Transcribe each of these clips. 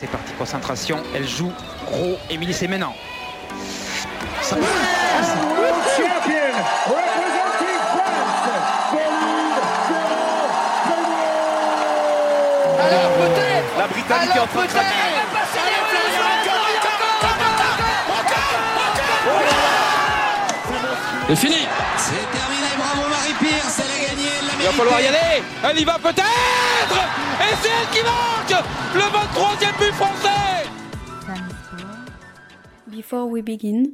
C'est parti, concentration. Elle joue gros. Émilie, c'est maintenant. Ça... Alors peut-être. La Britannique est en train de craquer. C'est fini. C'est terminé, bravo Marie-Pierce, va falloir y aller. Elle y va peut-être. Et c'est elle qui marque le 23e but français. Before we begin,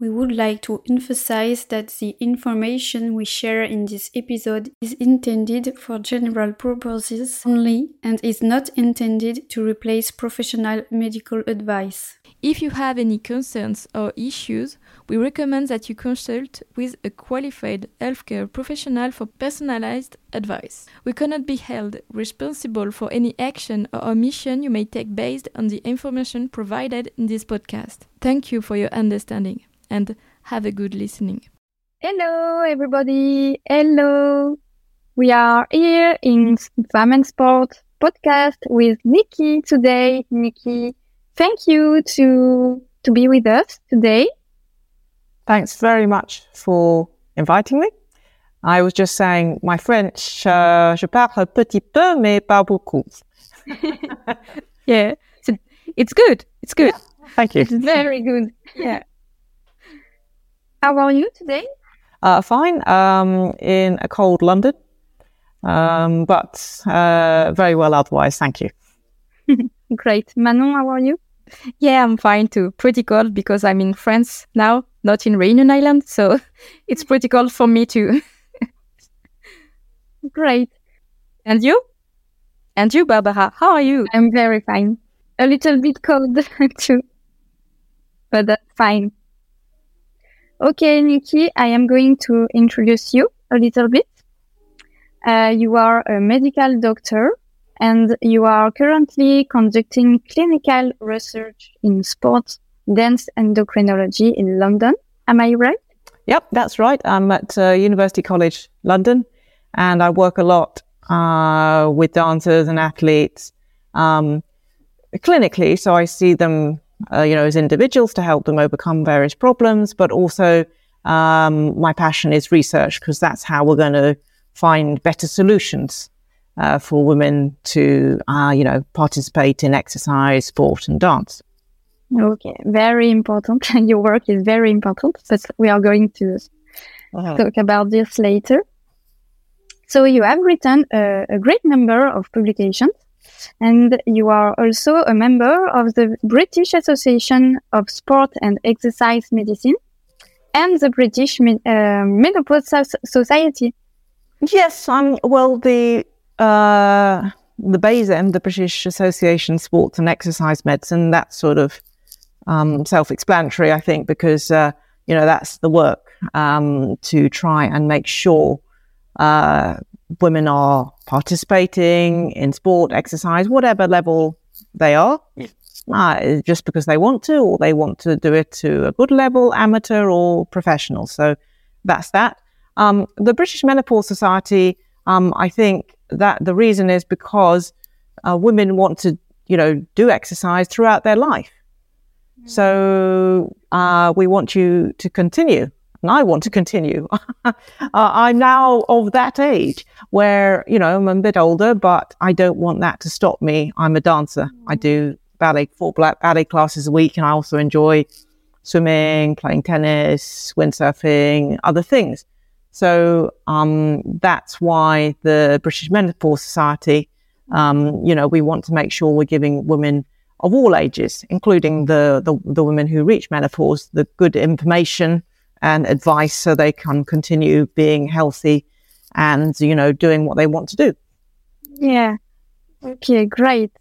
we would like to emphasize that the information we share in this episode is intended for general purposes only and is not intended to replace professional medical advice. If you have any concerns or issues, we recommend that you consult with a qualified healthcare professional for personalized advice. We cannot be held responsible for any action or omission you may take based on the information provided in this podcast. Thank you for your understanding and have a good listening. Hello, everybody. Hello. We are here in and Sport podcast with Nikki today. Nikki, thank you to to be with us today. Thanks very much for inviting me. I was just saying my French, uh, je parle un petit peu, mais pas beaucoup. yeah, so it's good. It's good. Yeah, thank you. It's very good. Yeah. How are you today? Uh, fine. Um, in a cold London, um, but uh, very well otherwise. Thank you. Great. Manon, how are you? Yeah, I'm fine too. Pretty cold because I'm in France now, not in Reunion Island, so it's pretty cold for me too. Great. And you? And you, Barbara, how are you? I'm very fine. A little bit cold too, but that's fine. Okay, Nikki, I am going to introduce you a little bit. Uh, you are a medical doctor and you are currently conducting clinical research in sports dance endocrinology in London. Am I right? Yep, that's right. I'm at uh, University College London and I work a lot uh, with dancers and athletes um, clinically. So I see them uh, you know, as individuals to help them overcome various problems, but also um, my passion is research because that's how we're going to find better solutions uh, for women to, uh, you know, participate in exercise, sport, and dance. Okay, very important. Your work is very important, but we are going to uh-huh. talk about this later. So you have written a, a great number of publications and you are also a member of the British Association of Sport and Exercise Medicine and the British uh, Menopause Society. Yes, I'm well the uh, the BASEM, the British Association of Sports and Exercise Medicine. That's sort of um, self-explanatory, I think, because uh, you know that's the work um, to try and make sure uh, women are participating in sport, exercise, whatever level they are, uh, just because they want to, or they want to do it to a good level, amateur or professional. So that's that. Um, the British Menopause Society, um, I think that the reason is because uh, women want to, you know, do exercise throughout their life. So uh, we want you to continue and I want to continue. uh, I'm now of that age where, you know, I'm a bit older, but I don't want that to stop me. I'm a dancer. I do ballet, four ballet classes a week, and I also enjoy swimming, playing tennis, windsurfing, other things. So um, that's why the British Menopause Society, um, you know, we want to make sure we're giving women of all ages, including the, the, the women who reach menopause, the good information and advice so they can continue being healthy and, you know, doing what they want to do. Yeah. Okay, great.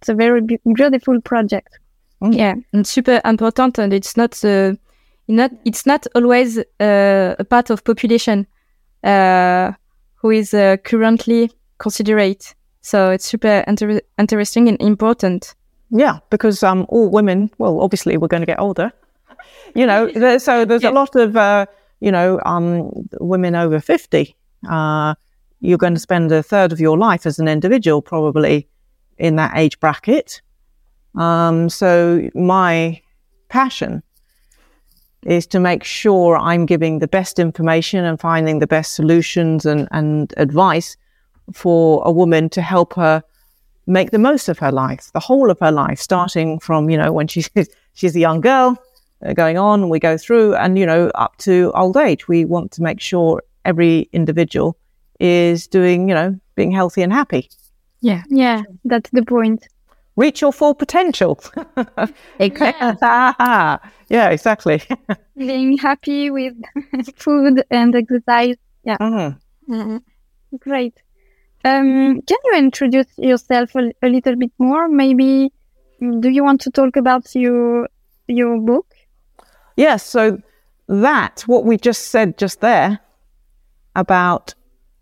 It's a very be- beautiful project. Mm. Yeah, and super important, and it's not uh, not it's not always uh, a part of population uh, who is uh, currently considerate. So it's super inter- interesting and important. Yeah, because um, all women, well, obviously we're going to get older, you know, there, so there's yeah. a lot of, uh, you know, um, women over 50. Uh, you're going to spend a third of your life as an individual probably in that age bracket. Um, so my passion is to make sure I'm giving the best information and finding the best solutions and, and advice for a woman to help her make the most of her life, the whole of her life, starting from, you know, when she's, she's a young girl, uh, going on, we go through, and, you know, up to old age. We want to make sure every individual is doing, you know, being healthy and happy. Yeah. Yeah. That's the point. Reach your full potential. exactly. yeah, exactly. being happy with food and exercise. Yeah. Mm-hmm. Mm-hmm. Great. Um, can you introduce yourself a, a, little bit more? Maybe do you want to talk about your your book? Yes. So that what we just said just there about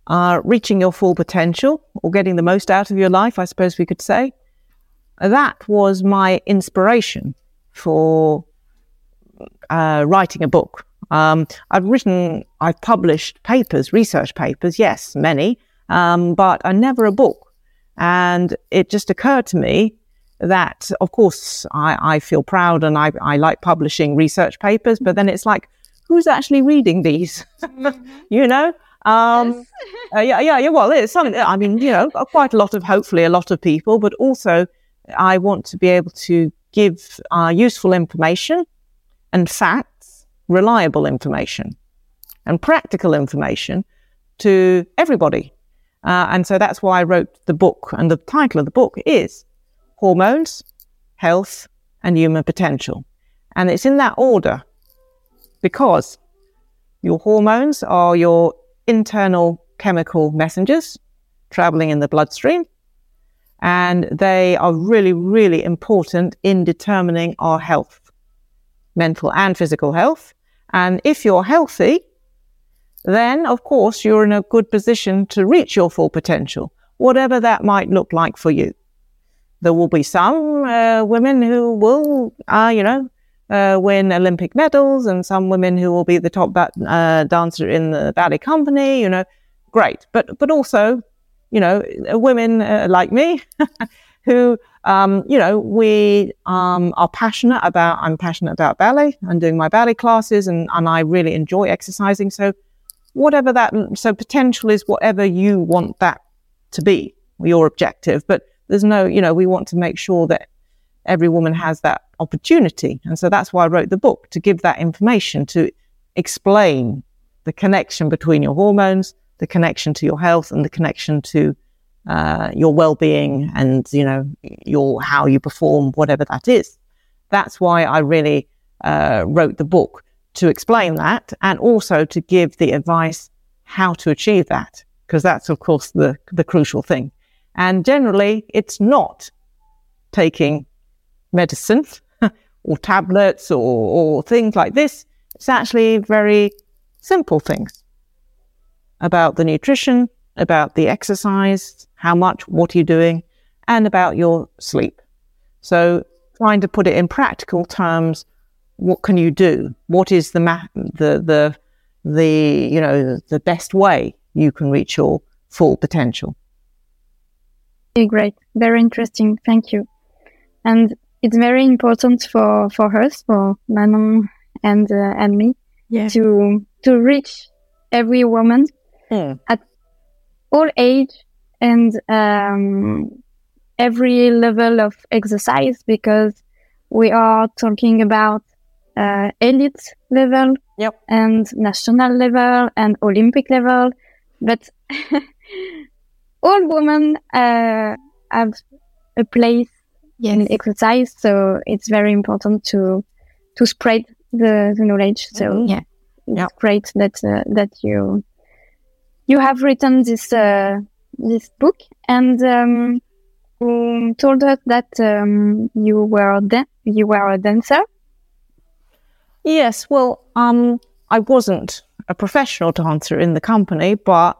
uh, reaching your full potential or getting the most out of your life, I suppose we could say. That was my inspiration for uh, writing a book. Um, I've written, I've published papers, research papers, yes, many, um, but I never a book. And it just occurred to me that, of course, I, I feel proud and I, I like publishing research papers, but then it's like, who's actually reading these? you know? Um, uh, yeah, yeah, yeah. Well, it's something. I mean, you know, quite a lot of, hopefully, a lot of people, but also, I want to be able to give uh, useful information and facts, reliable information, and practical information to everybody. Uh, and so that's why I wrote the book. And the title of the book is Hormones, Health, and Human Potential. And it's in that order because your hormones are your internal chemical messengers traveling in the bloodstream. And they are really, really important in determining our health, mental and physical health. And if you're healthy, then of course you're in a good position to reach your full potential, whatever that might look like for you. There will be some uh, women who will, uh, you know, uh, win Olympic medals, and some women who will be the top uh, dancer in the ballet company. You know, great. But but also, you know, women uh, like me who, um, you know, we um, are passionate about. I'm passionate about ballet. I'm doing my ballet classes, and and I really enjoy exercising. So, whatever that, so potential is whatever you want that to be, your objective. But there's no, you know, we want to make sure that every woman has that opportunity. And so that's why I wrote the book to give that information, to explain the connection between your hormones, the connection to your health, and the connection to uh, your well-being and you know your how you perform, whatever that is. That's why I really uh, wrote the book to explain that, and also to give the advice how to achieve that, because that's of course the the crucial thing. And generally, it's not taking medicine or tablets or, or things like this. It's actually very simple things about the nutrition, about the exercise, how much, what are you doing, and about your sleep. So trying to put it in practical terms, what can you do? What is the ma- the the the you know the best way you can reach your full potential? Okay, great, very interesting. Thank you. And it's very important for for us, for Manon and uh, and me, yeah. to to reach every woman yeah. at all age and um, every level of exercise because we are talking about uh, elite level yep. and national level and Olympic level, but all women uh, have a place yes. in exercise. So it's very important to to spread the, the knowledge. So mm-hmm. yeah, it's yeah. great that uh, that you you have written this uh, this book and um, told us that um, you were da- you were a dancer. Yes, well, um, I wasn't a professional dancer in the company, but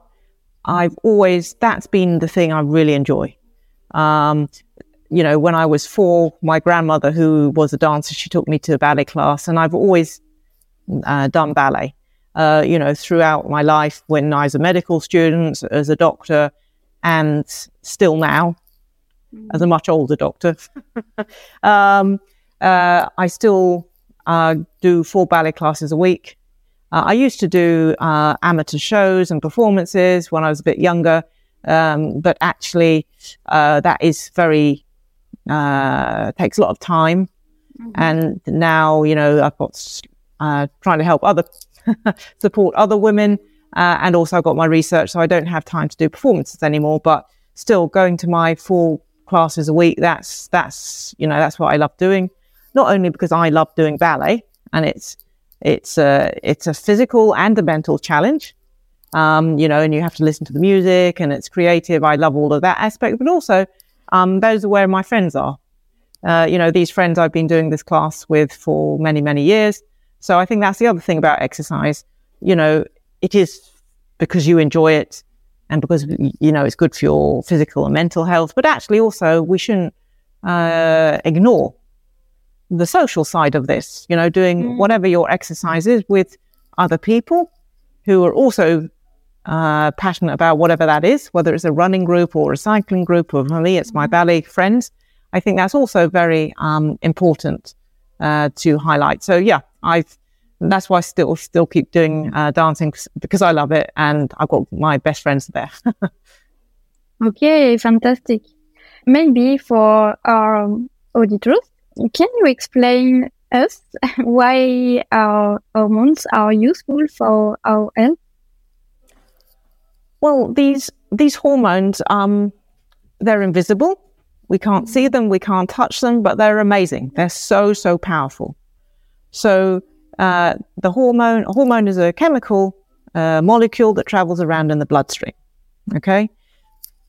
I've always that's been the thing I really enjoy. Um, you know, when I was four, my grandmother, who was a dancer, she took me to a ballet class, and I've always uh, done ballet. Uh, you know, throughout my life, when I was a medical student, as a doctor, and still now. as a much older doctor. um, uh, I still uh, do four ballet classes a week. Uh, I used to do uh, amateur shows and performances when I was a bit younger, um, but actually, uh, that is very uh, takes a lot of time. Mm-hmm. And now, you know, I've got trying to help other support other women, and also I've got my research, so I don't have time to do performances anymore. But still, going to my four classes a week, that's that's you know that's what I love doing. Not only because I love doing ballet, and it's it's a it's a physical and a mental challenge. Um, you know, and you have to listen to the music and it's creative. I love all of that aspect, but also um, those are where my friends are. Uh, you know, these friends I've been doing this class with for many, many years. So I think that's the other thing about exercise. You know, it is because you enjoy it and because, you know, it's good for your physical and mental health. But actually, also, we shouldn't uh, ignore the social side of this, you know, doing mm. whatever your exercise is with other people who are also uh, passionate about whatever that is, whether it's a running group or a cycling group, or for me, it's my mm. ballet friends. I think that's also very um, important uh, to highlight. So yeah, I've that's why I still still keep doing uh, dancing because I love it, and I've got my best friends there. okay, fantastic. Maybe for our auditors, can you explain us why our hormones are useful for our health? Well, these these hormones, um, they're invisible. We can't see them, we can't touch them, but they're amazing. They're so so powerful. So uh, the hormone hormone is a chemical uh, molecule that travels around in the bloodstream. Okay,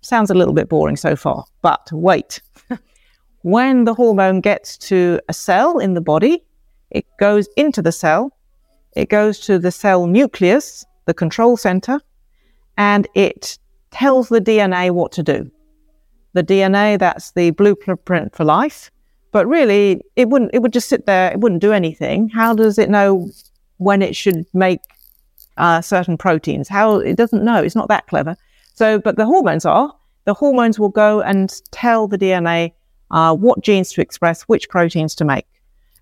sounds a little bit boring so far, but wait. When the hormone gets to a cell in the body, it goes into the cell, it goes to the cell nucleus, the control center, and it tells the DNA what to do. The DNA, that's the blueprint for life. But really, it wouldn't, it would just sit there, it wouldn't do anything. How does it know when it should make uh, certain proteins? How, it doesn't know. It's not that clever. So, but the hormones are. The hormones will go and tell the DNA uh, what genes to express, which proteins to make.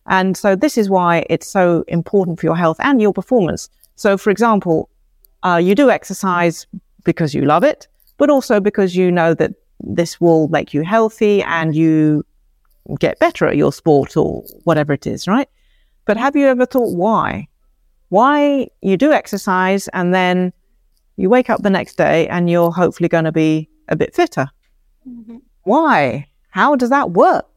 And so this is why it's so important for your health and your performance. So, for example, uh, you do exercise because you love it, but also because you know that this will make you healthy and you get better at your sport or whatever it is, right? But have you ever thought why? Why you do exercise and then you wake up the next day and you're hopefully going to be a bit fitter? Mm-hmm. Why? How does that work?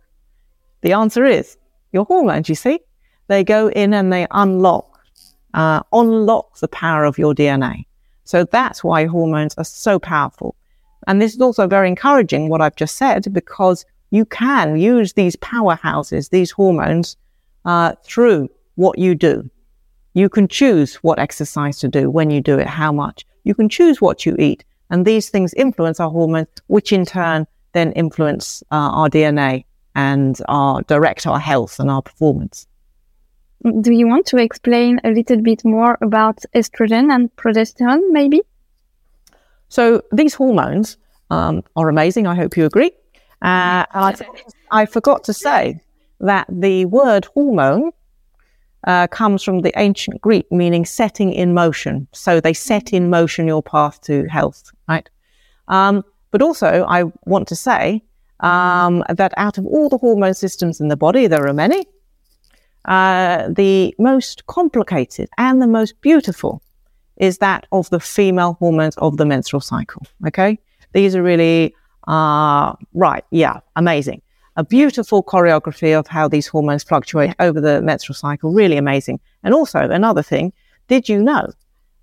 The answer is your hormones, you see. They go in and they unlock, uh, unlock the power of your DNA. So that's why hormones are so powerful. And this is also very encouraging, what I've just said, because you can use these powerhouses, these hormones, uh, through what you do. You can choose what exercise to do, when you do it, how much. You can choose what you eat. And these things influence our hormones, which in turn then influence uh, our DNA and our direct our health and our performance. Do you want to explain a little bit more about estrogen and progesterone, maybe? So these hormones um, are amazing. I hope you agree. Uh, I, I, forgot to say that the word hormone uh, comes from the ancient Greek, meaning setting in motion. So they set in motion your path to health, right? Um, but also, I want to say um, that out of all the hormone systems in the body, there are many. Uh, the most complicated and the most beautiful is that of the female hormones of the menstrual cycle. Okay. These are really, uh, right. Yeah. Amazing. A beautiful choreography of how these hormones fluctuate over the menstrual cycle. Really amazing. And also another thing, did you know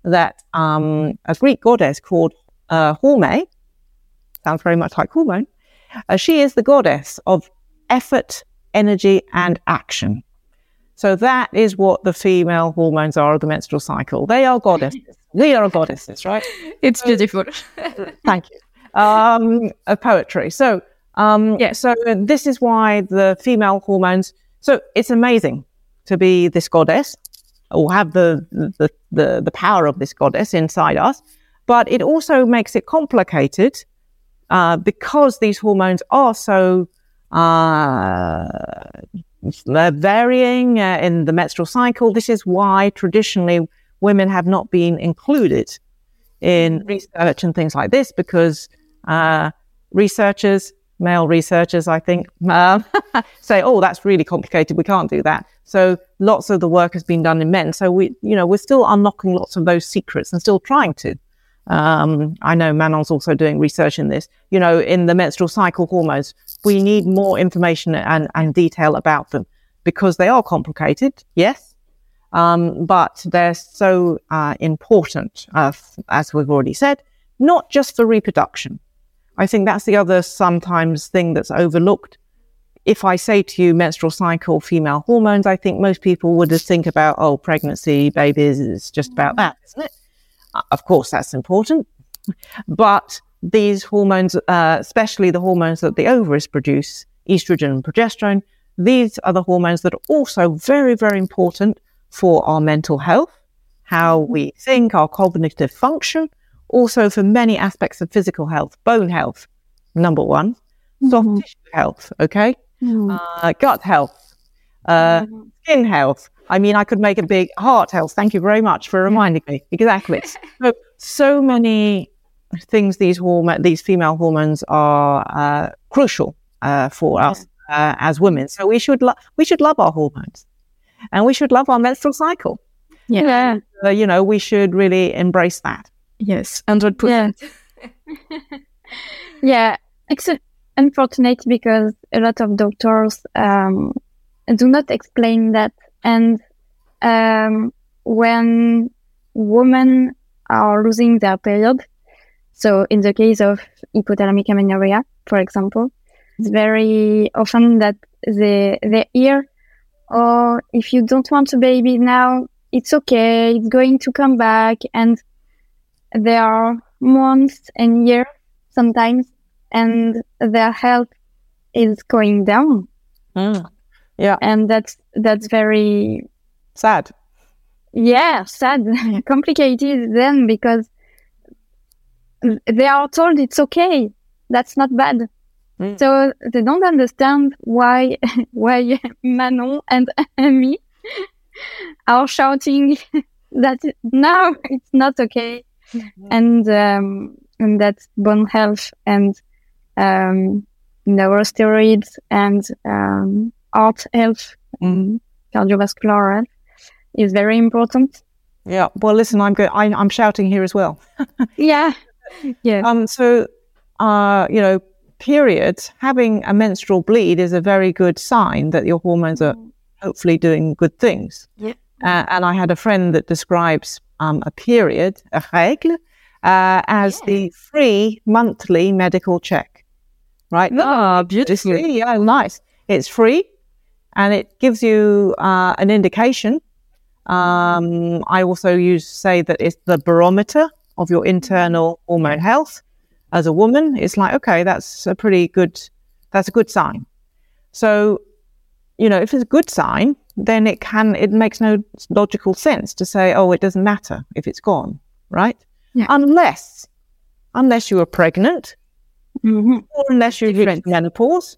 that um, a Greek goddess called uh, Horme, sounds very much like hormone, uh, she is the goddess of effort, energy, and action. So that is what the female hormones are of the menstrual cycle. They are goddesses. we are goddesses, right? It's so, beautiful. thank you. Um, a poetry. So um, yeah. So this is why the female hormones. So it's amazing to be this goddess or have the the the, the power of this goddess inside us, but it also makes it complicated uh, because these hormones are so uh, varying uh, in the menstrual cycle, this is why traditionally women have not been included in research and things like this because uh, researchers, male researchers, I think, um, say, "Oh, that's really complicated. We can't do that." So lots of the work has been done in men. So we, you know, we're still unlocking lots of those secrets and still trying to. Um, I know Manon's also doing research in this. You know, in the menstrual cycle hormones, we need more information and, and detail about them because they are complicated. Yes, um, but they're so uh, important, uh, as we've already said, not just for reproduction. I think that's the other sometimes thing that's overlooked. If I say to you menstrual cycle, female hormones, I think most people would just think about, oh, pregnancy, babies, it's just about that, isn't it? Of course, that's important. But these hormones, uh, especially the hormones that the ovaries produce, estrogen and progesterone, these are the hormones that are also very, very important for our mental health, how we think, our cognitive function, also for many aspects of physical health, bone health, number one, soft Mhm. tissue health, okay, Mm. uh, gut health, uh, skin health. I mean, I could make a big heart health. Thank you very much for reminding me. Exactly. so, so many things these hormone, these female hormones are uh, crucial uh, for us uh, as women. So we should lo- we should love our hormones, and we should love our menstrual cycle. Yeah. Uh, you know, we should really embrace that. Yes, 100%. Yeah. yeah. It's unfortunate because a lot of doctors um, do not explain that. And um, when women are losing their period, so in the case of hypothalamic amenorrhea, for example, it's very often that they, they hear, oh, if you don't want a baby now, it's okay, it's going to come back. And there are months and years sometimes, and their health is going down. Yeah, And that's, that's very, sad. yeah, sad, complicated then because they are told it's okay. That's not bad. Mm. So they don't understand why, why Manon and me are shouting that now it's not okay. And, um, and that's bone health and, um, neurosteroids and, um, heart health, um, cardiovascular health is very important. Yeah. Well, listen, I'm go- I, I'm shouting here as well. Yeah. Yeah. Um, so, uh, you know, periods, having a menstrual bleed is a very good sign that your hormones are hopefully doing good things. Yeah. Uh, and I had a friend that describes um, a period, a règle, uh, as the free monthly medical check. Right? Ah, It's beautiful. yeah, nice. It's free and it gives you uh, an indication. Um, I also use say that it's the barometer of your internal hormone health. As a woman, it's like okay, that's a pretty good, that's a good sign. So, you know, if it's a good sign, then it can it makes no logical sense to say, oh, it doesn't matter if it's gone, right? Yeah. Unless, unless you are pregnant Mhm. or unless you hit menopause,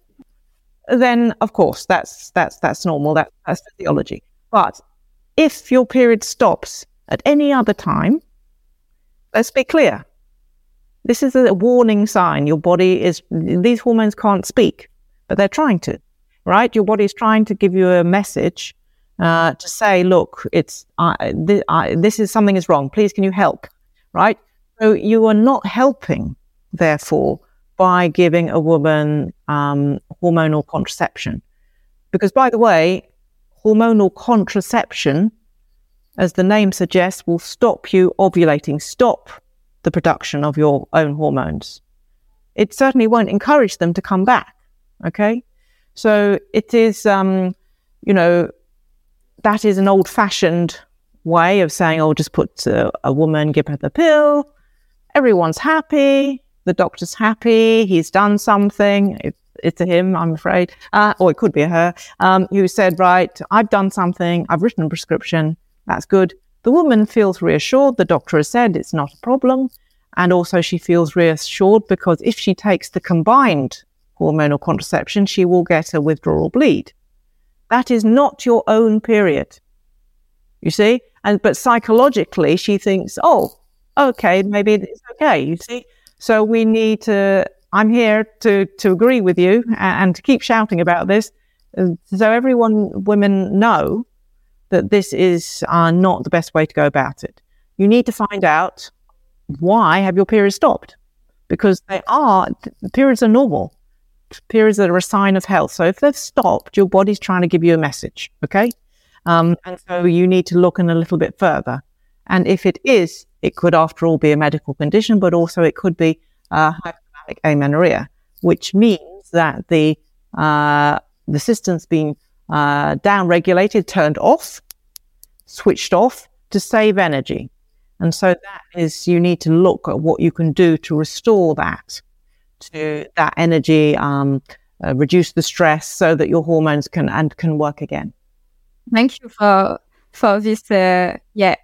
then of course that's that's that's normal. That, that's physiology. But if your period stops at any other time, let's be clear. This is a warning sign. Your body is these hormones can't speak, but they're trying to, right? Your body is trying to give you a message uh, to say, look, it's uh, th- this is something is wrong. Please, can you help? Right? So you are not helping, therefore, by giving a woman um, hormonal contraception. Because, by the way, hormonal contraception, as the name suggests, will stop you ovulating, stop the production of your own hormones. It certainly won't encourage them to come back. Okay. So it is, um, you know, that is an old fashioned way of saying, oh, just put uh, a woman, give her the pill. Everyone's happy. The doctor's happy. He's done something. It, it's a him, I'm afraid. Uh, or it could be a her, um, who said, right, I've done something. I've written a prescription. That's good. The woman feels reassured. The doctor has said it's not a problem. And also, she feels reassured because if she takes the combined hormonal contraception, she will get a withdrawal bleed. That is not your own period. You see? And but psychologically, she thinks, oh, okay, maybe it's okay. You see? So we need to. I'm here to to agree with you and, to keep shouting about this, uh, so everyone, women know that this is uh, not the best way to go about it. You need to find out why have your periods stopped, because they are periods are normal. Periods are a sign of health. So if they've stopped, your body's trying to give you a message. Okay, um, and so you need to look in a little bit further. And if it is, it could, after all, be a medical condition, but also it could be uh, hypothalamic amenorrhea, which means that the uh, the system's been uh, down regulated, turned off, switched off to save energy. And so that is, you need to look at what you can do to restore that, to that energy, um, uh, reduce the stress so that your hormones can and can work again. Thank you for for this. Uh, yeah,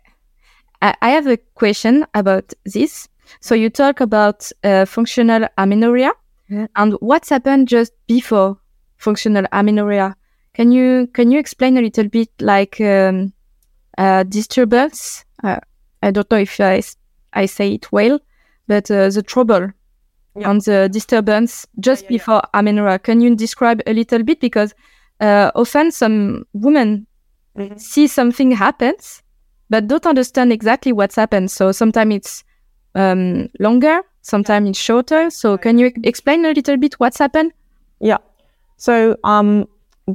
I, I, have a question about this. So you talk about uh, functional amenorrhea, yeah. and what's happened just before functional amenorrhea. Can you can you explain a little bit like um, uh, disturbance? Uh, I don't know if I, I say it well, but uh, the trouble yeah. and the disturbance just yeah, before amenorrhea. Can you describe a little bit because uh, often some women mm-hmm. see something happens but don't understand exactly what's happened. So sometimes it's um, longer, sometimes it's shorter. So can you explain a little bit what's happened? Yeah. So um,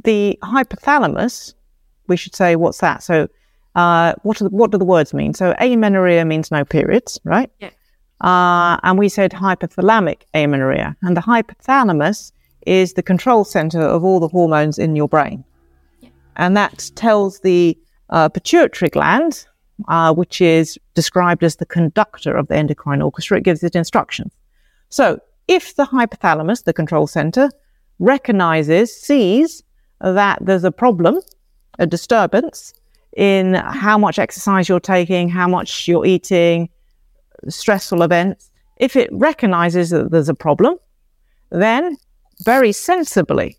the hypothalamus, we should say, what's that? So uh, what, the, what do the words mean? So amenorrhea means no periods, right? Yeah. Uh, and we said hypothalamic amenorrhea. And the hypothalamus is the control center of all the hormones in your brain. Yeah. And that tells the uh, pituitary gland, uh, which is described as the conductor of the endocrine orchestra, it gives it instructions. So if the hypothalamus, the control center, recognizes, sees that there's a problem, a disturbance in how much exercise you're taking, how much you're eating, stressful events. If it recognizes that there's a problem, then very sensibly,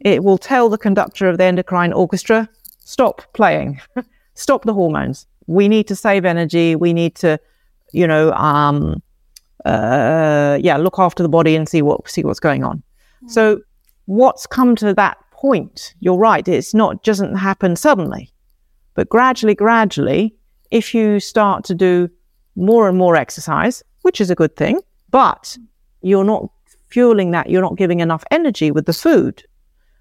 it will tell the conductor of the endocrine orchestra, stop playing, stop the hormones. We need to save energy. We need to, you know, um, uh, yeah, look after the body and see what see what's going on. So what's come to that point? You're right. It's not doesn't happen suddenly, but gradually, gradually, if you start to do more and more exercise, which is a good thing, but you're not fueling that. You're not giving enough energy with the food.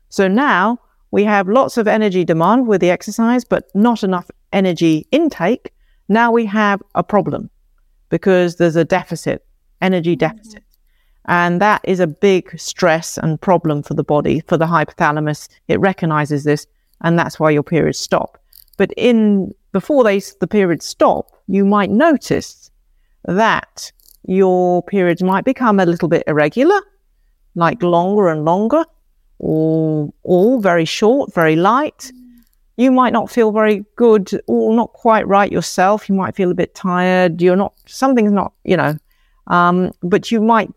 So now we have lots of energy demand with the exercise, but not enough energy intake. Now we have a problem because there's a deficit, energy mm-hmm. deficit. And that is a big stress and problem for the body, for the hypothalamus. It recognizes this, and that's why your periods stop. But in before they the periods stop, you might notice that your periods might become a little bit irregular, like longer and longer, or all very short, very light. You might not feel very good or not quite right yourself. You might feel a bit tired. You're not something's not, you know, um, but you might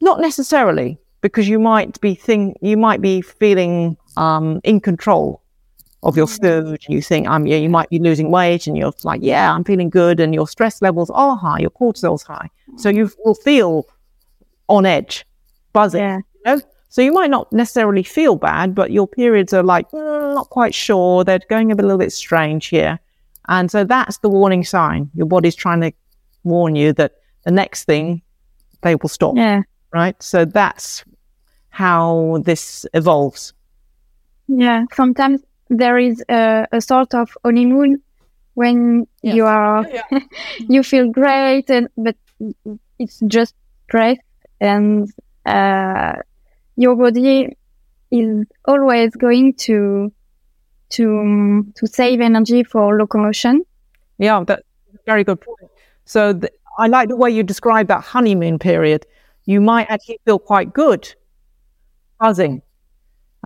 not necessarily, because you might be think you might be feeling um, in control of your food. You think I'm yeah, you might be losing weight, and you're like, yeah, I'm feeling good, and your stress levels are high, your cortisol's high, so you will feel on edge, buzzing. Yeah. You know? So you might not necessarily feel bad, but your periods are like mm, not quite sure. They're going a, bit, a little bit strange here, and so that's the warning sign. Your body's trying to warn you that the next thing they will stop. Yeah right? So that's how this evolves. Yeah, sometimes there is a, a sort of honeymoon when yes. you are yeah. you feel great, and but it's just stress, and uh, your body is always going to to to save energy for locomotion. Yeah, that's a very good point. So I like the way you describe that honeymoon period you might actually feel quite good buzzing.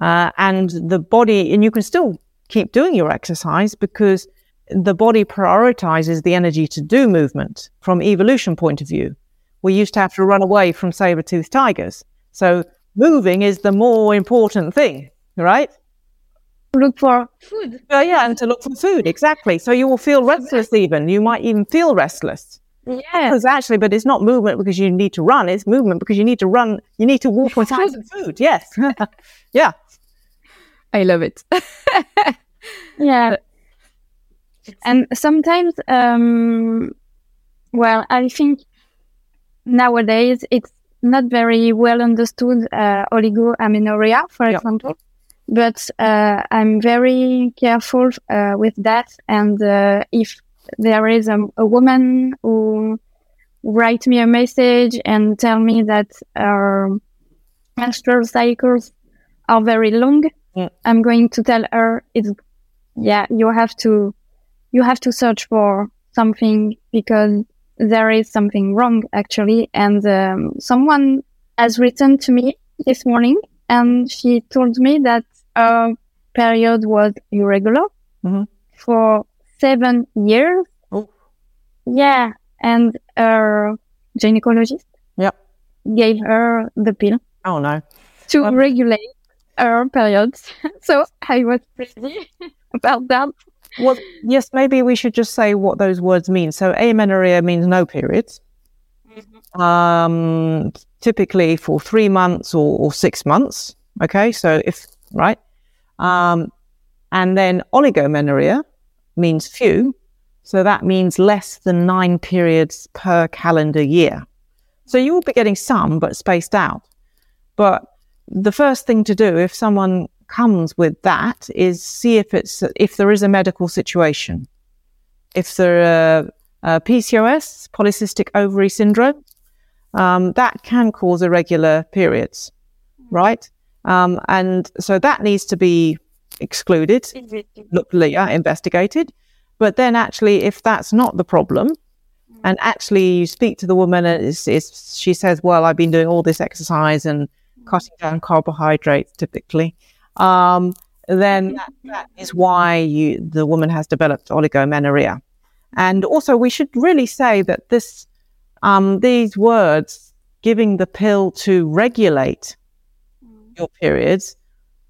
Uh, and the body, and you can still keep doing your exercise because the body prioritizes the energy to do movement from evolution point of view. We used to have to run away from saber-toothed tigers. So moving is the more important thing, right? Look for food. Uh, yeah, and to look for food, exactly. So you will feel restless even. You might even feel restless. Yeah. Because actually, but it's not movement because you need to run. It's movement because you need to run. You need to walk without some food. Yes. yeah. I love it. Yeah. And sometimes, um, well, I think nowadays it's not very well understood, uh, oligoamenorrhea, for Yeah. example. But uh, I'm very careful uh, with that. And uh, if there is a, a woman who write me a message and tell me that her menstrual cycles are very long, Mm. I'm going to tell her it's yeah you have to you have to search for something because there is something wrong actually and um, someone has written to me this morning and she told me that her period was irregular Mhm. for seven years Oh. yeah and her gynecologist Yep. gave her the pill Oh no. to Um, regulate her periods so i was crazy about that Well, yes, maybe we should just say what those words mean. So, amenorrhea means no periods. Um, typically for three months or, or six months. Okay, so if right, um, and then oligomenorrhea means few, so that means less than nine periods per calendar year. So you will be getting some, but spaced out. But the first thing to do if someone comes with that is see if it's if there is a medical situation. If there are uh, PCOS, polycystic ovary syndrome, um, that can cause irregular periods, right? Um, and so that needs to be excluded, looked yeah, investigated. But then, actually, if that's not the problem, and actually you speak to the woman and it's, it's, she says, "Well, I've been doing all this exercise and cutting down carbohydrates, typically," um, then that, that is why you, the woman has developed oligomenorrhea. And also, we should really say that this, um, these words, giving the pill to regulate your periods,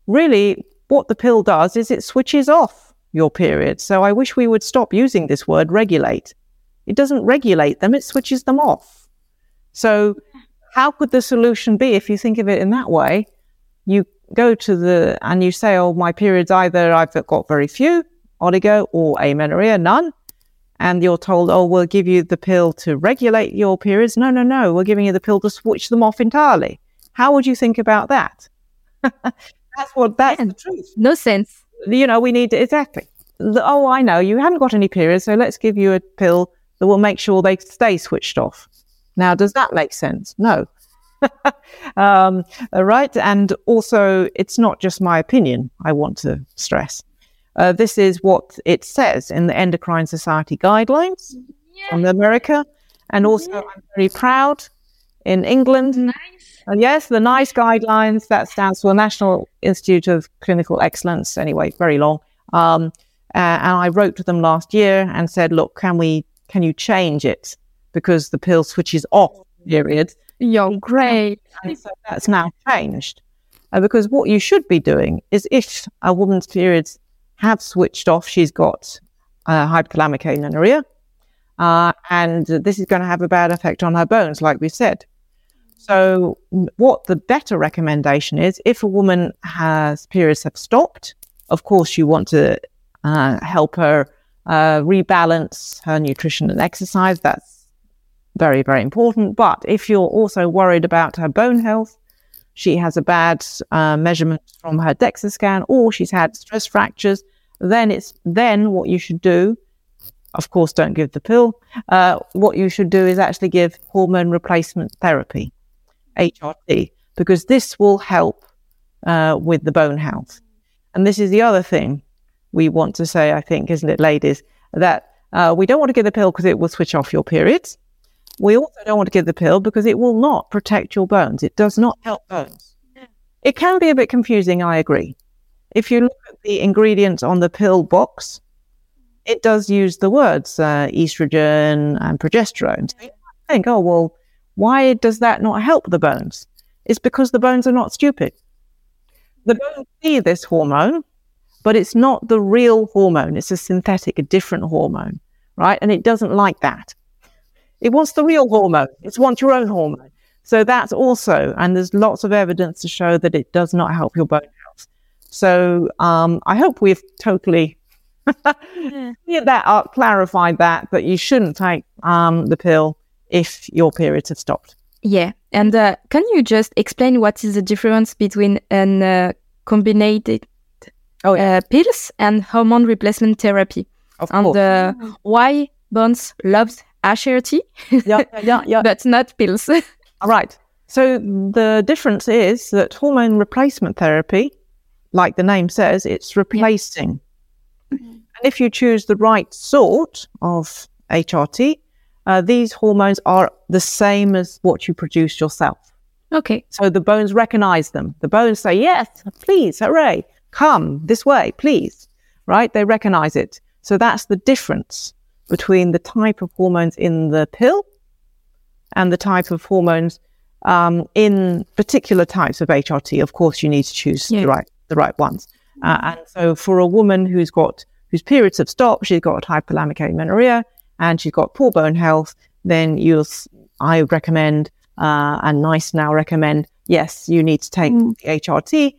really what the pill does is it switches off your periods. So I wish we would stop using this word regulate. It doesn't regulate them, it switches them off. So, how could the solution be if you think of it in that way? You go to the and you say, Oh, my periods either I've got very few, oligo, or amenorrhea, none. And you're told, Oh, we'll give you the pill to regulate your periods. No, no, no. We're giving you the pill to switch them off entirely. How would you think about that? that's what that's the truth No sense. you know, we need exactly. Oh, I know you haven't got any periods, so let's give you a pill that will make sure they stay switched off. Now, does that make sense? No. um, uh, right. And also, it's not just my opinion, I want to stress. Uh, this is what it says in the Endocrine Society guidelines from America. And also, I'm very proud in England. nice Uh, yes, the NICE guidelines, that stands for National Institute of Clinical Excellence. Anyway, very long. Um, uh, and I wrote to them last year and said, look, can we, can you change it? Because the pill switches off periods. You're great And so that's now changed. Uh, because what you should be doing is if a woman's periods have switched off, she's got uh, hypothalamic amenorrhea, uh, and this is going to have a bad effect on her bones, like we said. So, what the better recommendation is, if a woman has periods have stopped, of course, you want to uh, help her uh, rebalance her nutrition and exercise. That's very, very important. But if you're also worried about her bone health, she has a bad uh, measurement from her DEXA scan, or she's had stress fractures, then it's then what you should do. Of course, don't give the pill. Uh, what you should do is actually give hormone replacement therapy, HRT, because this will help uh, with the bone health. And this is the other thing we want to say, I think, isn't it, ladies, that uh, we don't want to give the pill because it will switch off your periods. We also don't want to give the pill because it will not protect your bones. It does not help bones. It can be a bit confusing, I agree. If you look at the ingredients on the pill box, it does use the words uh, estrogen and progesterone. So you think, oh, well, why does that not help the bones? It's because the bones are not stupid. The bones see this hormone, but it's not the real hormone. It's a synthetic, a different hormone, right? And it doesn't like that. It wants the real hormone. It wants your own hormone. So that's also, and there's lots of evidence to show that it does not help your bone health. So um, I hope we've totally cleared that up, clarified that, but you shouldn't take um, the pill if your periods have stopped. Yeah. And uh, can you just explain what is the difference between an uh, combined Oh, yeah. uh, pills and hormone replacement therapy? Of and course. uh, why Bones loves HRT yeah, yeah, yeah. but not pills? right So the difference is that hormone replacement therapy, like the name says, it's replacing. And if you choose the right sort of HRT, uh, these hormones are the same as what you produce yourself. okay. So the bones recognize them. The bones say, yes, please, hooray, come this way, please. Right? They recognize it. So that's the difference between the type of hormones in the pill and the type of hormones um, in particular types of HRT. Of course, you need to choose Yeah. the right the right ones. Uh, and so for a woman who's got whose periods have stopped, she's got hypothalamic amenorrhea, and she's got poor bone health, then you'll I recommend uh, and NICE now recommend yes, you need to take the HRT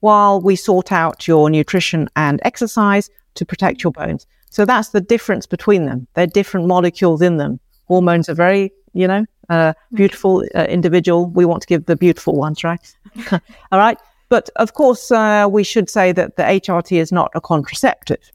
while we sort out your nutrition and exercise to protect your bones. So that's the difference between them. They're different molecules in them. Hormones are very, you know, uh, beautiful uh, individual. We want to give the beautiful ones, right? All right. But of course, uh, we should say that the HRT is not a contraceptive,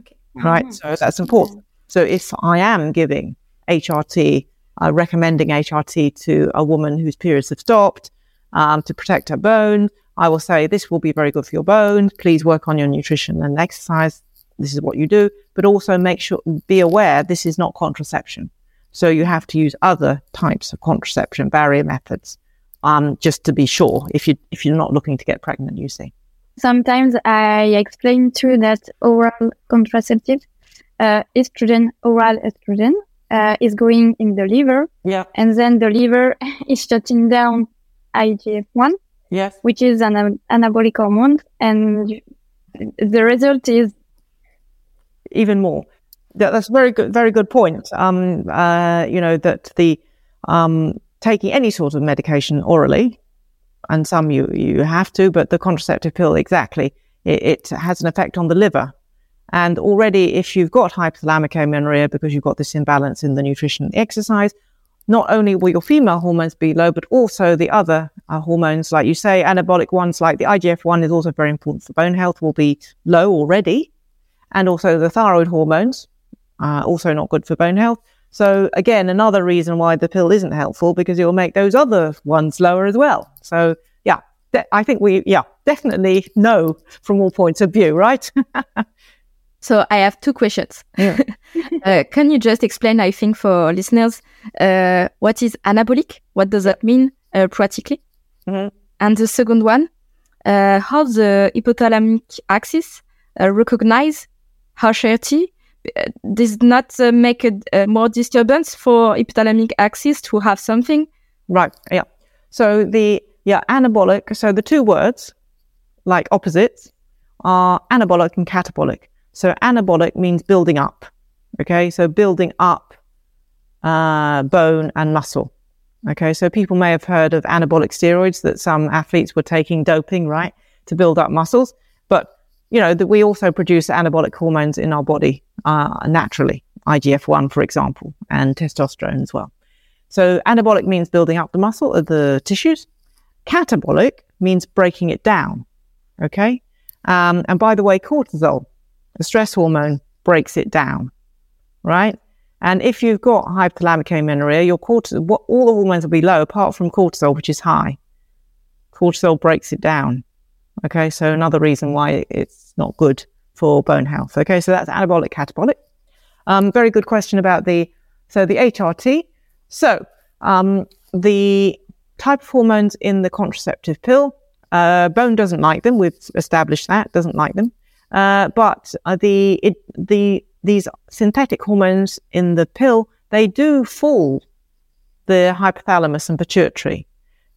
okay. right? So that's important. So if I am giving HRT, uh, recommending HRT to a woman whose periods have stopped um, to protect her bone, I will say this will be very good for your bones. Please work on your nutrition and exercise. This is what you do, but also make sure be aware this is not contraception. So you have to use other types of contraception barrier methods, um, just to be sure if you if you're not looking to get pregnant. You see. Sometimes I explain too that oral contraceptive, uh, estrogen, oral estrogen, uh, is going in the liver, Yeah. and then the liver is shutting down IGF-1, Yes. which is an- anabolic hormone, and the result is even more. That, that's very good, very good point. Um, uh, you know that the um, taking any sort of medication orally, and some you you have to, but the contraceptive pill exactly it, it has an effect on the liver. And already, if you've got hypothalamic amenorrhea because you've got this imbalance in the nutrition and exercise, not only will your female hormones be low, but also the other uh, hormones, like you say, anabolic ones like the IGF 1 is also very important for bone health, will be low already. And also the thyroid hormones, uh, also not good for bone health. So, again, another reason why the pill isn't helpful because it will make those other ones lower as well. So, yeah, de- I think we, yeah, definitely know from all points of view, right? So I have two questions. Yeah. uh, can you just explain, I think, for listeners, uh, what is anabolic? What does that mean uh, practically? Mhm. And the second one, uh, how the hypothalamic axis uh, recognize HRT uh, does not uh, make a, a more disturbance for hypothalamic axis to have something. Right. Yeah. So the yeah anabolic. So the two words, like opposites, are anabolic and catabolic. So anabolic means building up. Okay. So building up uh, bone and muscle. Okay. So people may have heard of anabolic steroids that some athletes were taking doping, right, to build up muscles. You know that we also produce anabolic hormones in our body uh, naturally, IGF one, for example, and testosterone as well. So anabolic means building up the muscle of the tissues. Catabolic means breaking it down. Okay. Um, and by the way, cortisol, the stress hormone, breaks it down. Right. And if you've got hypothalamic amenorrhea, your cortisol, what, all the hormones will be low apart from cortisol, which is high. Cortisol breaks it down. Okay. So another reason why it's not good for bone health. Okay. So that's anabolic, catabolic. Um, very good question about the, so the HRT. So, um, the type of hormones in the contraceptive pill, uh, bone doesn't like them. We've established that doesn't like them. Uh, but uh, the it, the these synthetic hormones in the pill, they do fool the hypothalamus and pituitary.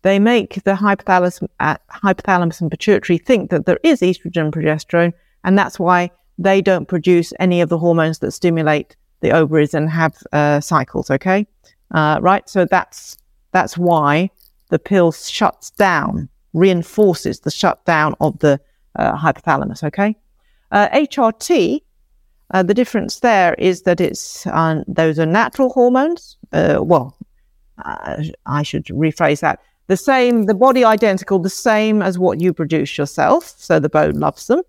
They make the hypothalamus, uh, hypothalamus and pituitary think that there is estrogen and progesterone, and that's why they don't produce any of the hormones that stimulate the ovaries and have uh, cycles. Okay, uh, right? So that's that's why the pill shuts down, reinforces the shutdown of the uh, hypothalamus. Okay, HRT. Uh, uh, the difference there is that it's uh, those are natural hormones. well, I should rephrase that. The same, the body identical, the same as what you produce yourself. So the bone loves them,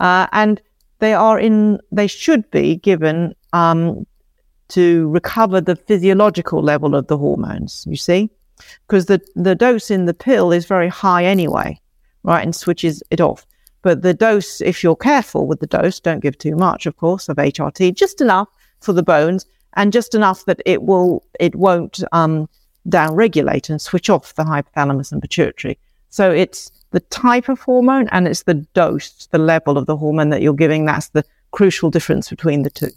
and they are in. They should be given um, to recover the physiological level of the hormones, you see? Because the, the dose in the pill is very high anyway, right? And switches it off. But the dose, if you're careful with the dose, don't give too much, of course, of HRT, just enough for the bones and just enough that it will, it won't um, downregulate and switch off the hypothalamus and pituitary. So it's the type of hormone and it's the dose, the level of the hormone that you're giving. That's the crucial difference between the two.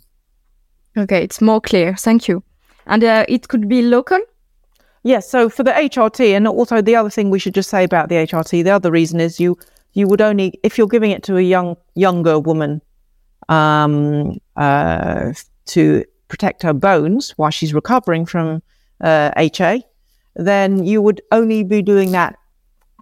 Okay, it's more clear. Thank you. And uh, it could be local? Yes. So for the HRT, and also the other thing we should just say about the HRT, the other reason is you you would only if you're giving it to a young younger woman um, uh, to protect her bones while she's recovering from uh, HA, then you would only be doing that.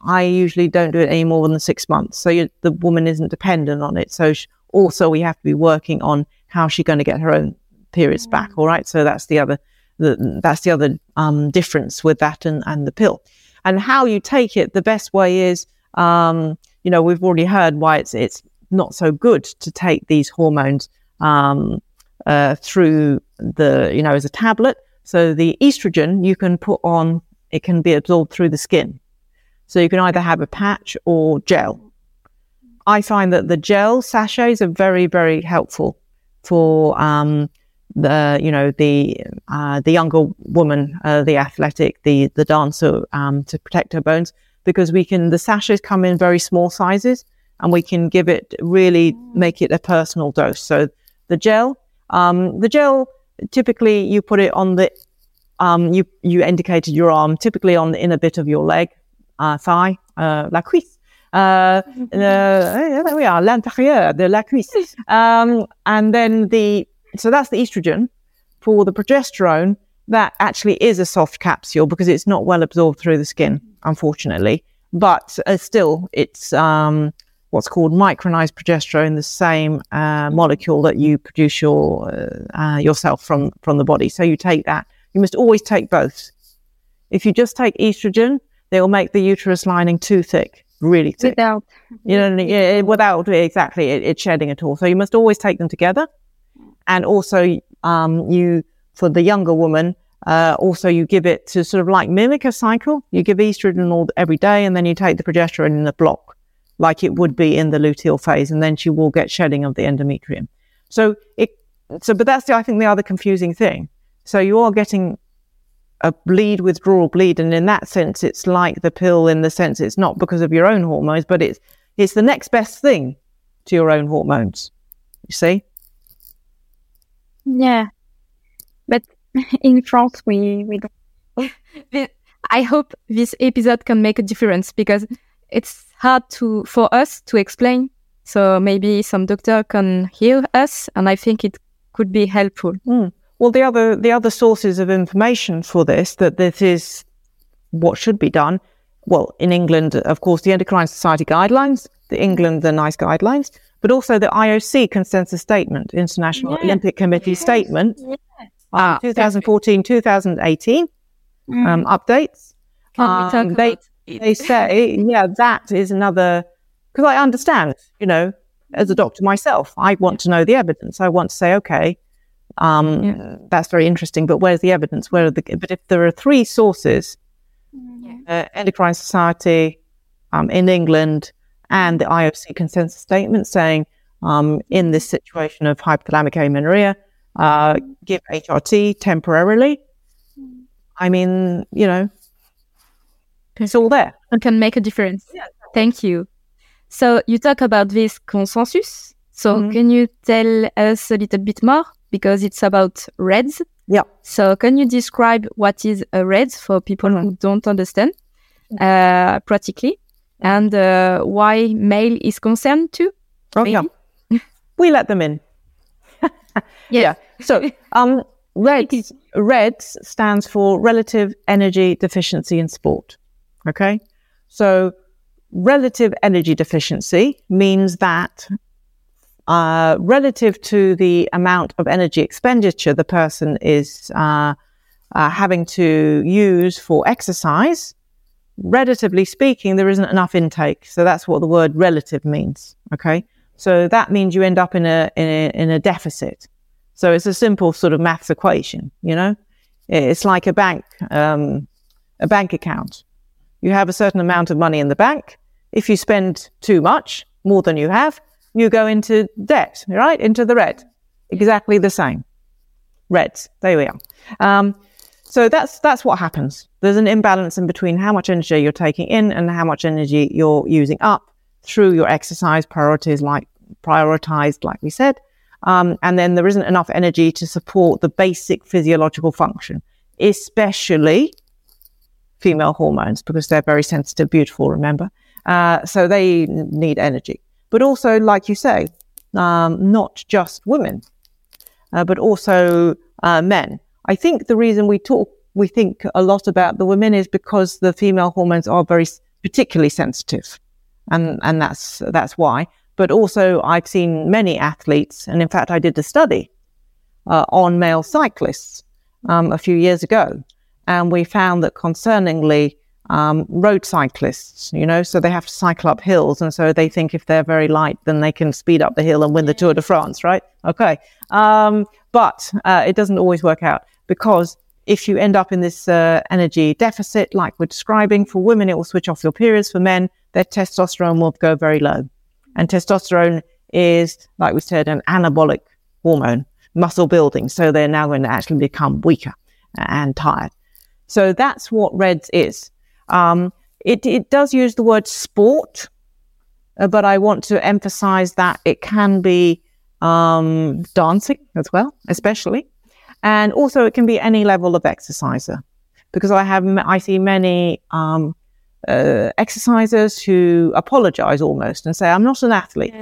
I usually don't do it any more than six months, so you, the woman isn't dependent on it. So she, also we have to be working on how she's going to get her own periods back. All right. So that's the other, the, that's the other um, difference with that and, and the pill. And how you take it, the best way is, um, you know, we've already heard why it's, it's not so good to take these hormones um, uh, through the, you know, as a tablet. So the estrogen you can put on, it can be absorbed through the skin. So you can either have a patch or gel. I find that the gel sachets are very, very helpful for um, the you know the uh, the younger woman, uh, the athletic, the the dancer, um, to protect her bones because we can the sachets come in very small sizes and we can give it really make it a personal dose. So the gel, um, the gel typically you put it on the um, you you indicated your arm, typically on the inner bit of your leg, uh, thigh, uh, la cuisse. Uh, uh, there we are, l'intérieur de la cuisse. Um, and then the so that's the estrogen. For the progesterone, that actually is a soft capsule because it's not well absorbed through the skin, unfortunately. But uh, still, it's um, what's called micronized progesterone, the same uh, molecule that you produce your uh, uh, yourself from from the body. So you take that. You must always take both. If you just take estrogen, they will make the uterus lining too thick, really thick. Without, you know, yeah, without exactly it, it shedding at all. So you must always take them together and also um, you for the younger woman uh, also you give it to sort of like mimic a cycle you give estrogen all every day and then you take the progesterone in a block like it would be in the luteal phase and then she will get shedding of the endometrium. So it so but that's the i think the other confusing thing. So you are getting a bleed withdrawal bleed and in that sense it's like the pill in the sense it's not because of your own hormones but it's it's the next best thing to your own hormones. You see? Yeah, but in France, we we don't. I hope this episode can make a difference because it's hard to for us to explain. So maybe some doctor can hear us, and I think it could be helpful. Mm. Well, the other the other sources of information for this that this is what should be done. Well, in England, of course, the Endocrine Society guidelines, the England the NICE guidelines, but also the IOC consensus statement, International yeah. Olympic Committee yes. statement, yes. Uh, 2014, 2018 mm. um, updates. Um, they, they say, yeah, that is another, because I understand, you know, as a doctor myself, I want to know the evidence. I want to say, okay, um, yeah. that's very interesting, but where's the evidence? Where are the, but if there are three sources, yeah. uh, Endocrine Society um, in England, and the IOC consensus statement saying um, in this situation of hypothalamic amenorrhea, uh, give HRT temporarily. I mean, you know, it's all there. It can make a difference. Yeah. Thank you. So you talk about this consensus. So Mhm. can you tell us a little bit more? Because it's about reds. Yeah. So can you describe what is a red for people who don't understand uh, practically and uh, why male is concerned too? Oh, yeah. we let them in. Yeah. So, um, REDS, REDS stands for Relative Energy Deficiency in Sport. Okay. So, relative energy deficiency means that uh, relative to the amount of energy expenditure the person is uh, uh, having to use for exercise, relatively speaking, there isn't enough intake. So that's what the word relative means. Okay. So that means you end up in a, in a, in a deficit. So it's a simple sort of maths equation, you know, it's like a bank, um, a bank account. You have a certain amount of money in the bank. If you spend too much, more than you have, you go into debt, right? Into the red. Exactly the same. Reds. There we are. Um, so that's that's what happens. There's an imbalance in between how much energy you're taking in and how much energy you're using up through your exercise priorities, like prioritized, like we said. Um, and then there isn't enough energy to support the basic physiological function, especially female hormones, because they're very sensitive, beautiful, remember? Uh, so they need energy. But also, like you say, um, not just women, uh, but also uh, men. I think the reason we talk, we think a lot about the women is because the female hormones are very particularly sensitive, and and that's that's why. But also, I've seen many athletes, and in fact, I did a study uh, on male cyclists um, a few years ago, and we found that concerningly, um, road cyclists, you know, so they have to cycle up hills, and so they think if they're very light, then they can speed up the hill and win the Tour de France, right? Okay, um, but uh, it doesn't always work out because if you end up in this uh, energy deficit, like we're describing, for women, it will switch off your periods. For men, their testosterone will go very low. And testosterone is, like we said, an anabolic hormone, muscle building. So they're now going to actually become weaker and tired. So that's what REDS is. Um, it, it does use the word sport, uh, but I want to emphasize that it can be um, dancing as well, especially. And also it can be any level of exerciser because I have, I see many, um, uh, exercisers who apologize almost and say, I'm not an athlete.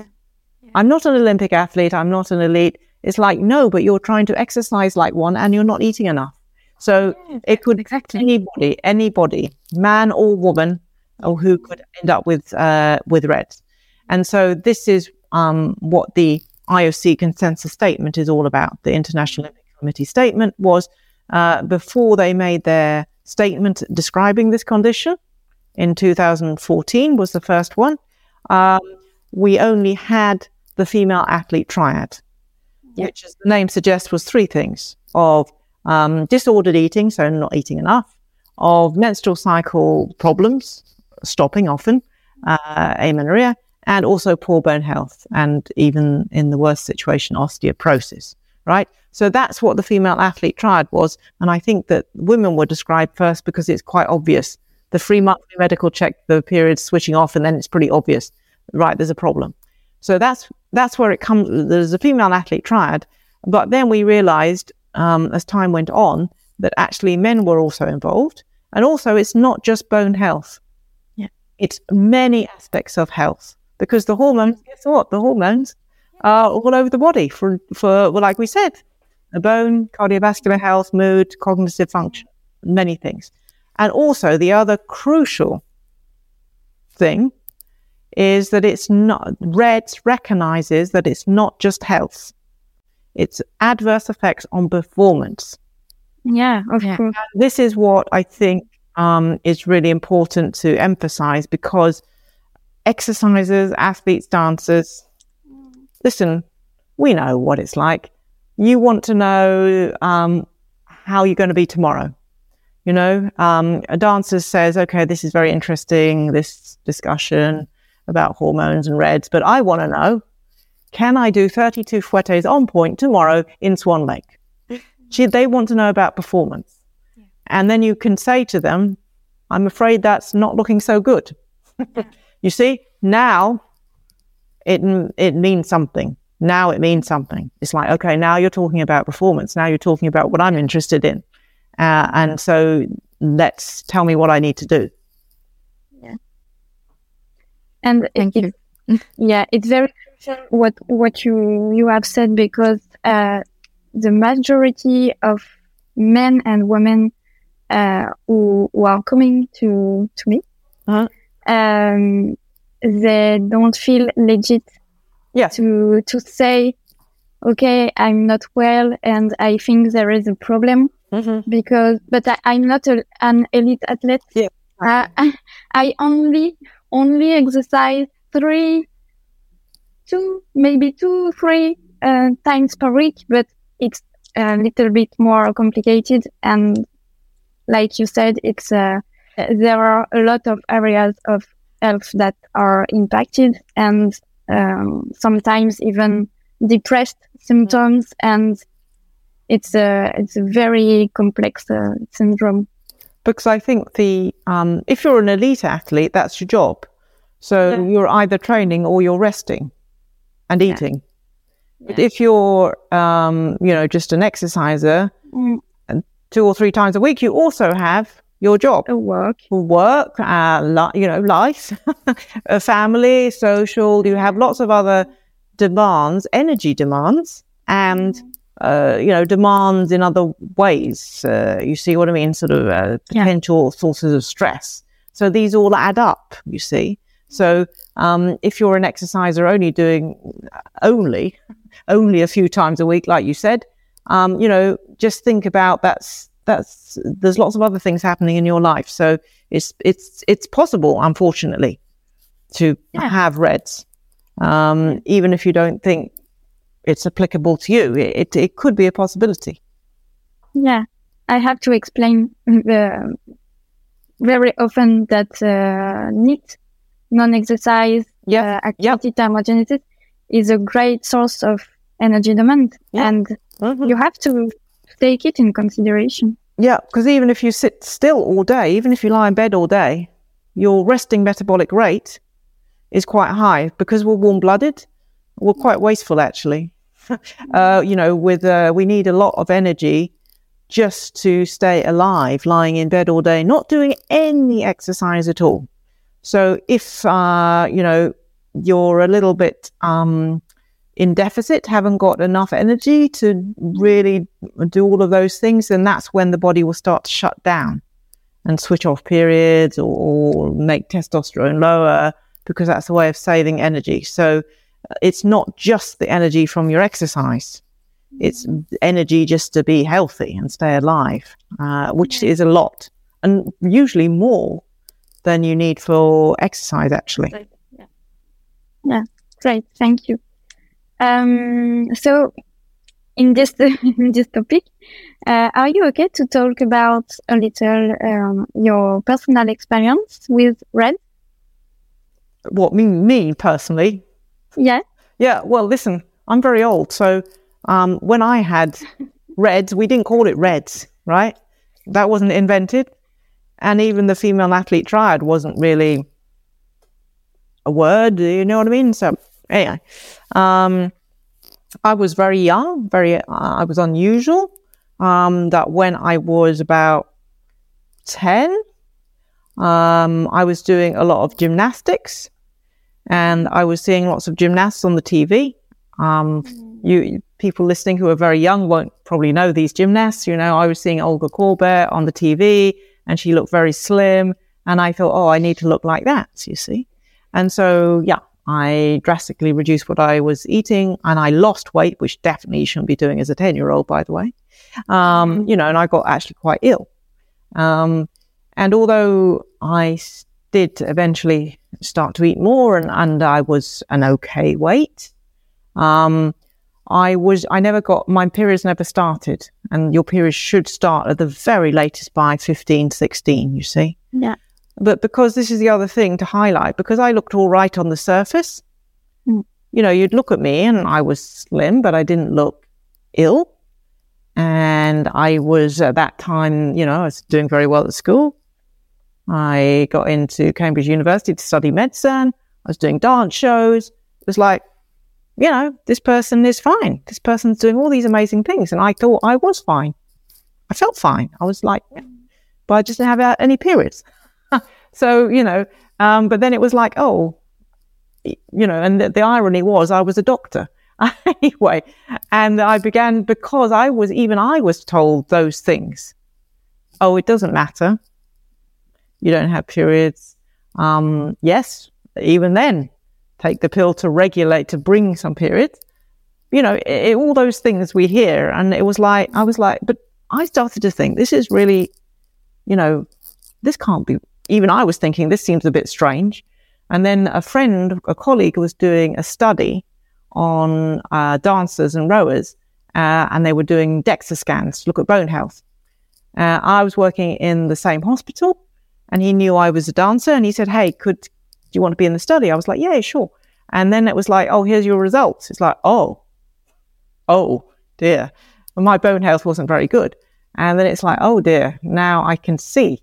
I'm not an Olympic athlete. I'm not an elite. It's like, no, but you're trying to exercise like one and you're not eating enough. So it could exactly. anybody, anybody, man or woman, or who could end up with uh, with REDS. And so this is um, what the IOC consensus statement is all about. The International Olympic Committee statement was uh, before they made their statement describing this condition in 2014 was the first one. Um, we only had the female athlete triad, which, as the name suggests, was three things of um, disordered eating, so not eating enough, of menstrual cycle problems, stopping often, uh, amenorrhea, and also poor bone health, and even in the worst situation, osteoporosis, right? So that's what the female athlete triad was. And I think that women were described first because it's quite obvious. The free monthly medical check, the period's switching off, and then it's pretty obvious, right? There's a problem. So that's that's where it comes. There's a female athlete triad, but then we realised um, as time went on that actually men were also involved, and also it's not just bone health. Yeah. it's many aspects of health because the hormones. Guess what? The hormones are all over the body for for well, like we said, the bone, cardiovascular health, mood, cognitive function, many things, and also the other crucial thing is that it's not REDS recognizes that it's not just health; it's adverse effects on performance. Yeah, of Yeah. course. This is what I think um, is really important to emphasize because exercisers, athletes, dancers, listen, we know what it's like. You want to know um, how you're going to be tomorrow. You know, um, a dancer says, okay, this is very interesting, this discussion about hormones and reds, but I want to know, can I do 32 fouettes on point tomorrow in Swan Lake? Gee, they want to know about performance. And then you can say to them, I'm afraid that's not looking so good. you see, now it, it means something. now it means something. It's like, okay, now you're talking about performance. Now you're talking about what I'm interested in. Uh, and so let's tell me what I need to do. Yeah. And thank it, you. yeah, it's very crucial what what you you have said because uh, the majority of men and women uh, who, who are coming to to me, uh-huh. um, they don't feel legit yeah. to to say, okay, I'm not well and I think there is a problem mm-hmm. because, but I, am not a, an elite athlete. Yeah. Uh, I only only exercise three, two, maybe two, three uh, times per week, but it's a little bit more complicated. And like you said, it's uh, there are a lot of areas of health that are impacted, and um, sometimes even depressed symptoms, and it's a it's a very complex uh, syndrome. Because I think the um, if you're an elite athlete, that's your job. So yeah. you're either training or you're resting and eating. Yeah. But if you're, um, you know, just an exerciser, mm. and two or three times a week, you also have your job, work, work, uh, li- you know, life, a family, social. You have lots of other demands, energy demands, and mm. uh, you know, demands in other ways. Uh, you see what I mean? Sort of uh, potential yeah. sources of stress. So these all add up. You see. So um, if you're an exerciser only doing only only a few times a week, like you said, um, you know, just think about that's that's there's lots of other things happening in your life. So it's it's it's possible, unfortunately, to yeah. have reds, um, even if you don't think it's applicable to you. It, it, it could be a possibility. Yeah, I have to explain uh, very often that uh, NEAT non-exercise yeah. uh, activity yeah. thermogenesis is a great source of energy demand yeah. and mm-hmm. you have to take it in consideration yeah because even if you sit still all day even if you lie in bed all day your resting metabolic rate is quite high because we're warm-blooded we're quite wasteful actually uh, you know with uh, we need a lot of energy just to stay alive lying in bed all day not doing any exercise at all so if uh, you know you're a little bit um, in deficit, haven't got enough energy to really do all of those things, then that's when the body will start to shut down and switch off periods or, or make testosterone lower because that's a way of saving energy. So uh, it's not just the energy from your exercise. It's energy just to be healthy and stay alive, uh, which is a lot and usually more than you need for exercise, actually. Yeah. Yeah. Great. Thank you. Um, so, in this in this topic, uh, are you okay to talk about a little um, your personal experience with red? What me me personally? Yeah. Yeah. Well, listen, I'm very old, so um, when I had reds, we didn't call it reds, right? That wasn't invented and even the female athlete triad wasn't really a word. You know what I mean? So anyway, um, I was very young, very uh, I was unusual. Um, that when I was about ten, um, I was doing a lot of gymnastics, and I was seeing lots of gymnasts on the TV. Um, you people listening who are very young won't probably know these gymnasts. You know, I was seeing Olga Korbut on the TV and she looked very slim. And I thought, oh, I need to look like that, you see. And so, yeah, I drastically reduced what I was eating and I lost weight, which definitely you shouldn't be doing as a 10 year old, by the way. Um, mm-hmm. you know, and I got actually quite ill. Um, and although I did eventually start to eat more and, and I was an okay weight, um, I was, I never got, my periods never started. And your periods should start at the very latest by 15, 16, you see? Yeah. But because this is the other thing to highlight, because I looked all right on the surface, mm. you know, you'd look at me and I was slim, but I didn't look ill. And I was at that time, you know, I was doing very well at school. I got into Cambridge University to study medicine. I was doing dance shows. It was like, you know, this person is fine. This person's doing all these amazing things. And I thought I was fine. I felt fine. I was like, but I just didn't have any periods. so, you know, um, but then it was like, oh, you know, and the, the irony was I was a doctor anyway. And I began because I was, even I was told those things. Oh, it doesn't matter. You don't have periods. Um, yes, even then, take the pill to regulate, to bring some periods. You know, it, it, all those things we hear. And it was like, I was like, but I started to think this is really, you know, this can't be, even I was thinking this seems a bit strange. And then a friend, a colleague was doing a study on uh, dancers and rowers, uh, and they were doing DEXA scans to look at bone health. Uh, I was working in the same hospital, and he knew I was a dancer, and he said, "Hey, could you want to be in the study?" I was like, "Yeah, sure." And then it was like, "Oh, here's your results." It's like, "Oh, oh dear." my bone health wasn't very good. And then it's like, oh dear, now I can see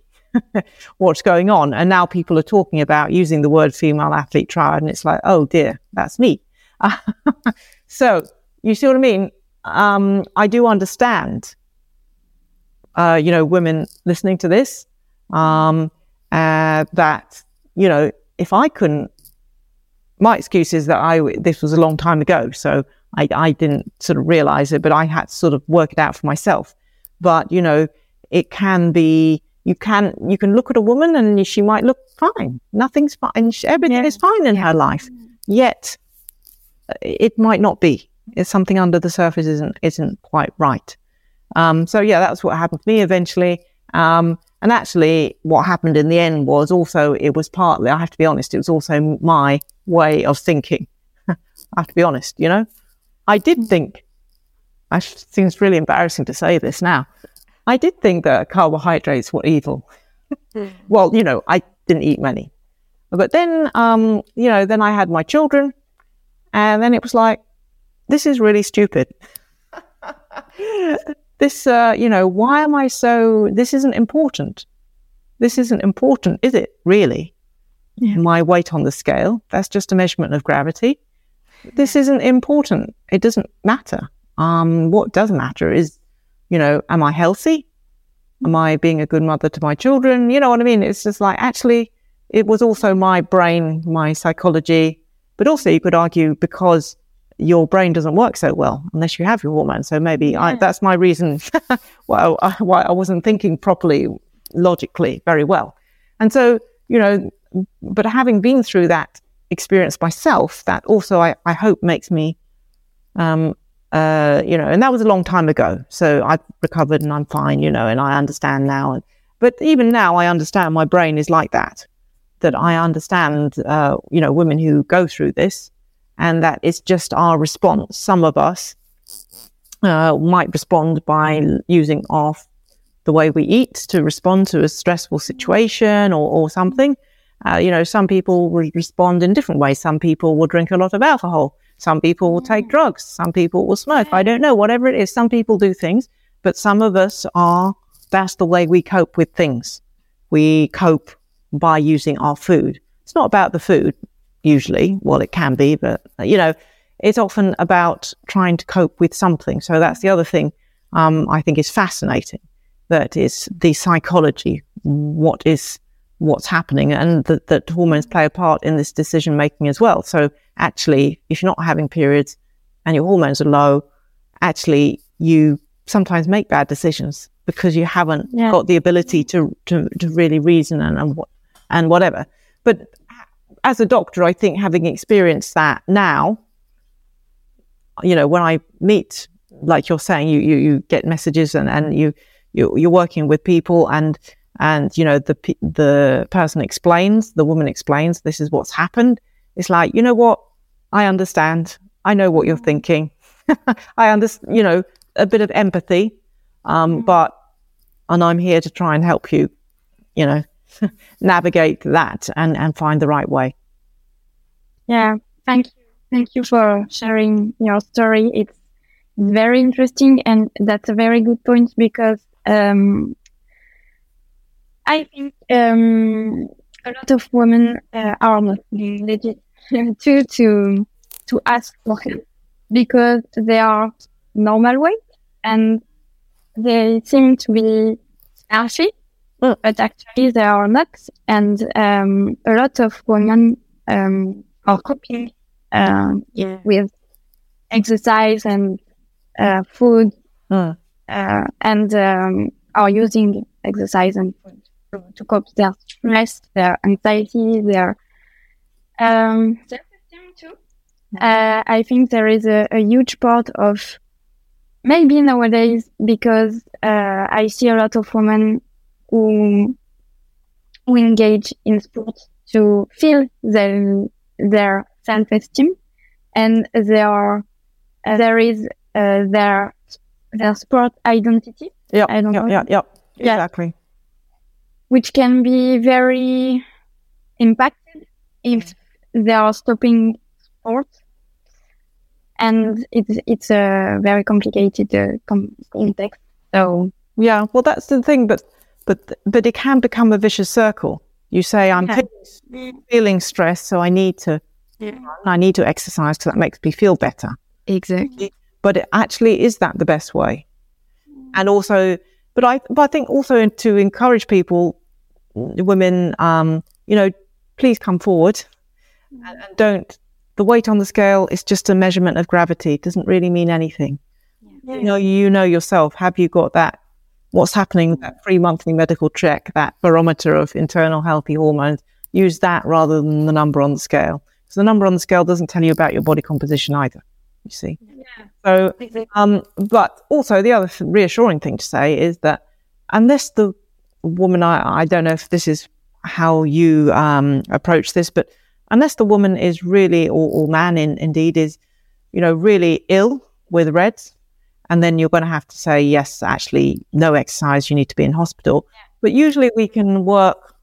what's going on. And now people are talking about using the word female athlete triad. And it's like, oh dear, that's me. so you see what I mean? Um, I do understand, uh, you know, women listening to this, um, uh, that, you know, if I couldn't, my excuse is that I, this was a long time ago. So I, I didn't sort of realize it, but I had to sort of work it out for myself. But, you know, it can be, you can, you can look at a woman and she might look fine. Nothing's fine. Everything yeah. is fine in her life. Yet it might not be. It's something under the surface isn't, isn't quite right. Um, so yeah, that's what happened to me eventually. Um, and actually what happened in the end was also, it was partly, I have to be honest, it was also my way of thinking. I have to be honest, you know? I did think, it seems really embarrassing to say this now, I did think that carbohydrates were evil. Hmm. well, you know, I didn't eat many. But then, um, you know, then I had my children, and then it was like, this is really stupid. this, uh, you know, why am I so, this isn't important. This isn't important, is it really? Yeah. My weight on the scale, that's just a measurement of gravity this isn't important. It doesn't matter. Um, what does matter is, you know, am I healthy? Am I being a good mother to my children? You know what I mean? It's just like, actually, it was also my brain, my psychology, but also you could argue because your brain doesn't work so well unless you have your hormones. So maybe yeah. I, that's my reason why, I, why I wasn't thinking properly, logically, very well. And so, you know, but having been through that experience myself that also I, I hope makes me um uh you know and that was a long time ago so I've recovered and I'm fine you know and I understand now but even now I understand my brain is like that that I understand uh you know women who go through this and that it's just our response some of us uh, might respond by using off the way we eat to respond to a stressful situation or, or something uh, you know, some people will respond in different ways. Some people will drink a lot of alcohol. Some people will take drugs. Some people will smoke. I don't know, whatever it is. Some people do things, but some of us are, that's the way we cope with things. We cope by using our food. It's not about the food, usually. Well, it can be, but, you know, it's often about trying to cope with something. So that's the other thing um, I think is fascinating. That is the psychology. What is what's happening and that, that hormones play a part in this decision making as well. So actually, if you're not having periods and your hormones are low, actually you sometimes make bad decisions because you haven't yeah. got the ability to, to, to really reason and, and, and whatever. But as a doctor, I think having experienced that now, you know, when I meet, like you're saying, you, you, you get messages and, and you, you, you're working with people and and you know the the person explains the woman explains this is what's happened. It's like you know what? I understand. I know what you're thinking. I understand you know a bit of empathy um, mm. but and i'm here to try and help you you know navigate that and and find the right way. Yeah thank you. Thank you for sharing your story. It's very interesting and that's a very good point because um, I think um, a lot of women uh, are not legit to to to ask for help because they are normal weight and they seem to be healthy. But actually they are not. And um, a lot of women um, are coping uh, with exercise and uh, food uh, and um, are using exercise and food to, to cope with their stress, their anxiety, their um, self-esteem too. Uh, I think there is a, a huge part of maybe nowadays because uh, I see a lot of women who who engage in sports to feel their their self-esteem, and there are uh, there is uh, their their sport identity, Yep. I don't yep, know. Yep. Yep. Yeah. Exactly. which can be very impacted if they are stopping sports. And it's it's a very complicated uh, com- context. So Yeah, well, that's the thing, but but but it can become a vicious circle. You say I'm Yeah. feeling, feeling stressed, so I need to yeah. I need to exercise because that makes me feel better. Exactly. But it actually is that the best way? And also, but I but I think also to encourage people, women, um, you know, please come forward and, and don't. The weight on the scale is just a measurement of gravity. It doesn't really mean anything. You know, you know yourself. Have you got that? What's happening? That free monthly medical check, that barometer of internal healthy hormones. Use that rather than the number on the scale. So the number on the scale doesn't tell you about your body composition either. You see. Yeah. So, um, but also the other reassuring thing to say is that unless the woman, I, I don't know if this is how you um, approach this, but unless the woman is really, or, or man in, indeed is, you know, really ill with Reds, and then you're going to have to say, yes, actually, no exercise, you need to be in hospital. But usually we can work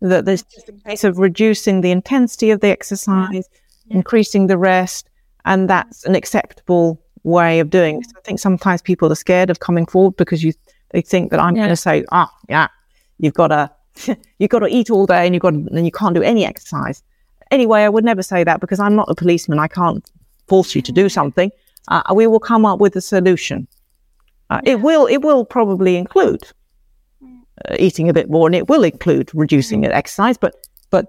that there's just a case of reducing the intensity of the exercise, increasing the rest, and that's an acceptable way of doing it. I think sometimes people are scared of coming forward because you they think that I'm Yeah. going to say, ah, yeah, you've got to you've got to eat all day and you've got to, and you can't do any exercise. Anyway, I would never say that because I'm not a policeman. I can't force you to do something. Uh, we will come up with a solution. Uh, It will it will probably include uh, eating a bit more, and it will include reducing the exercise. But but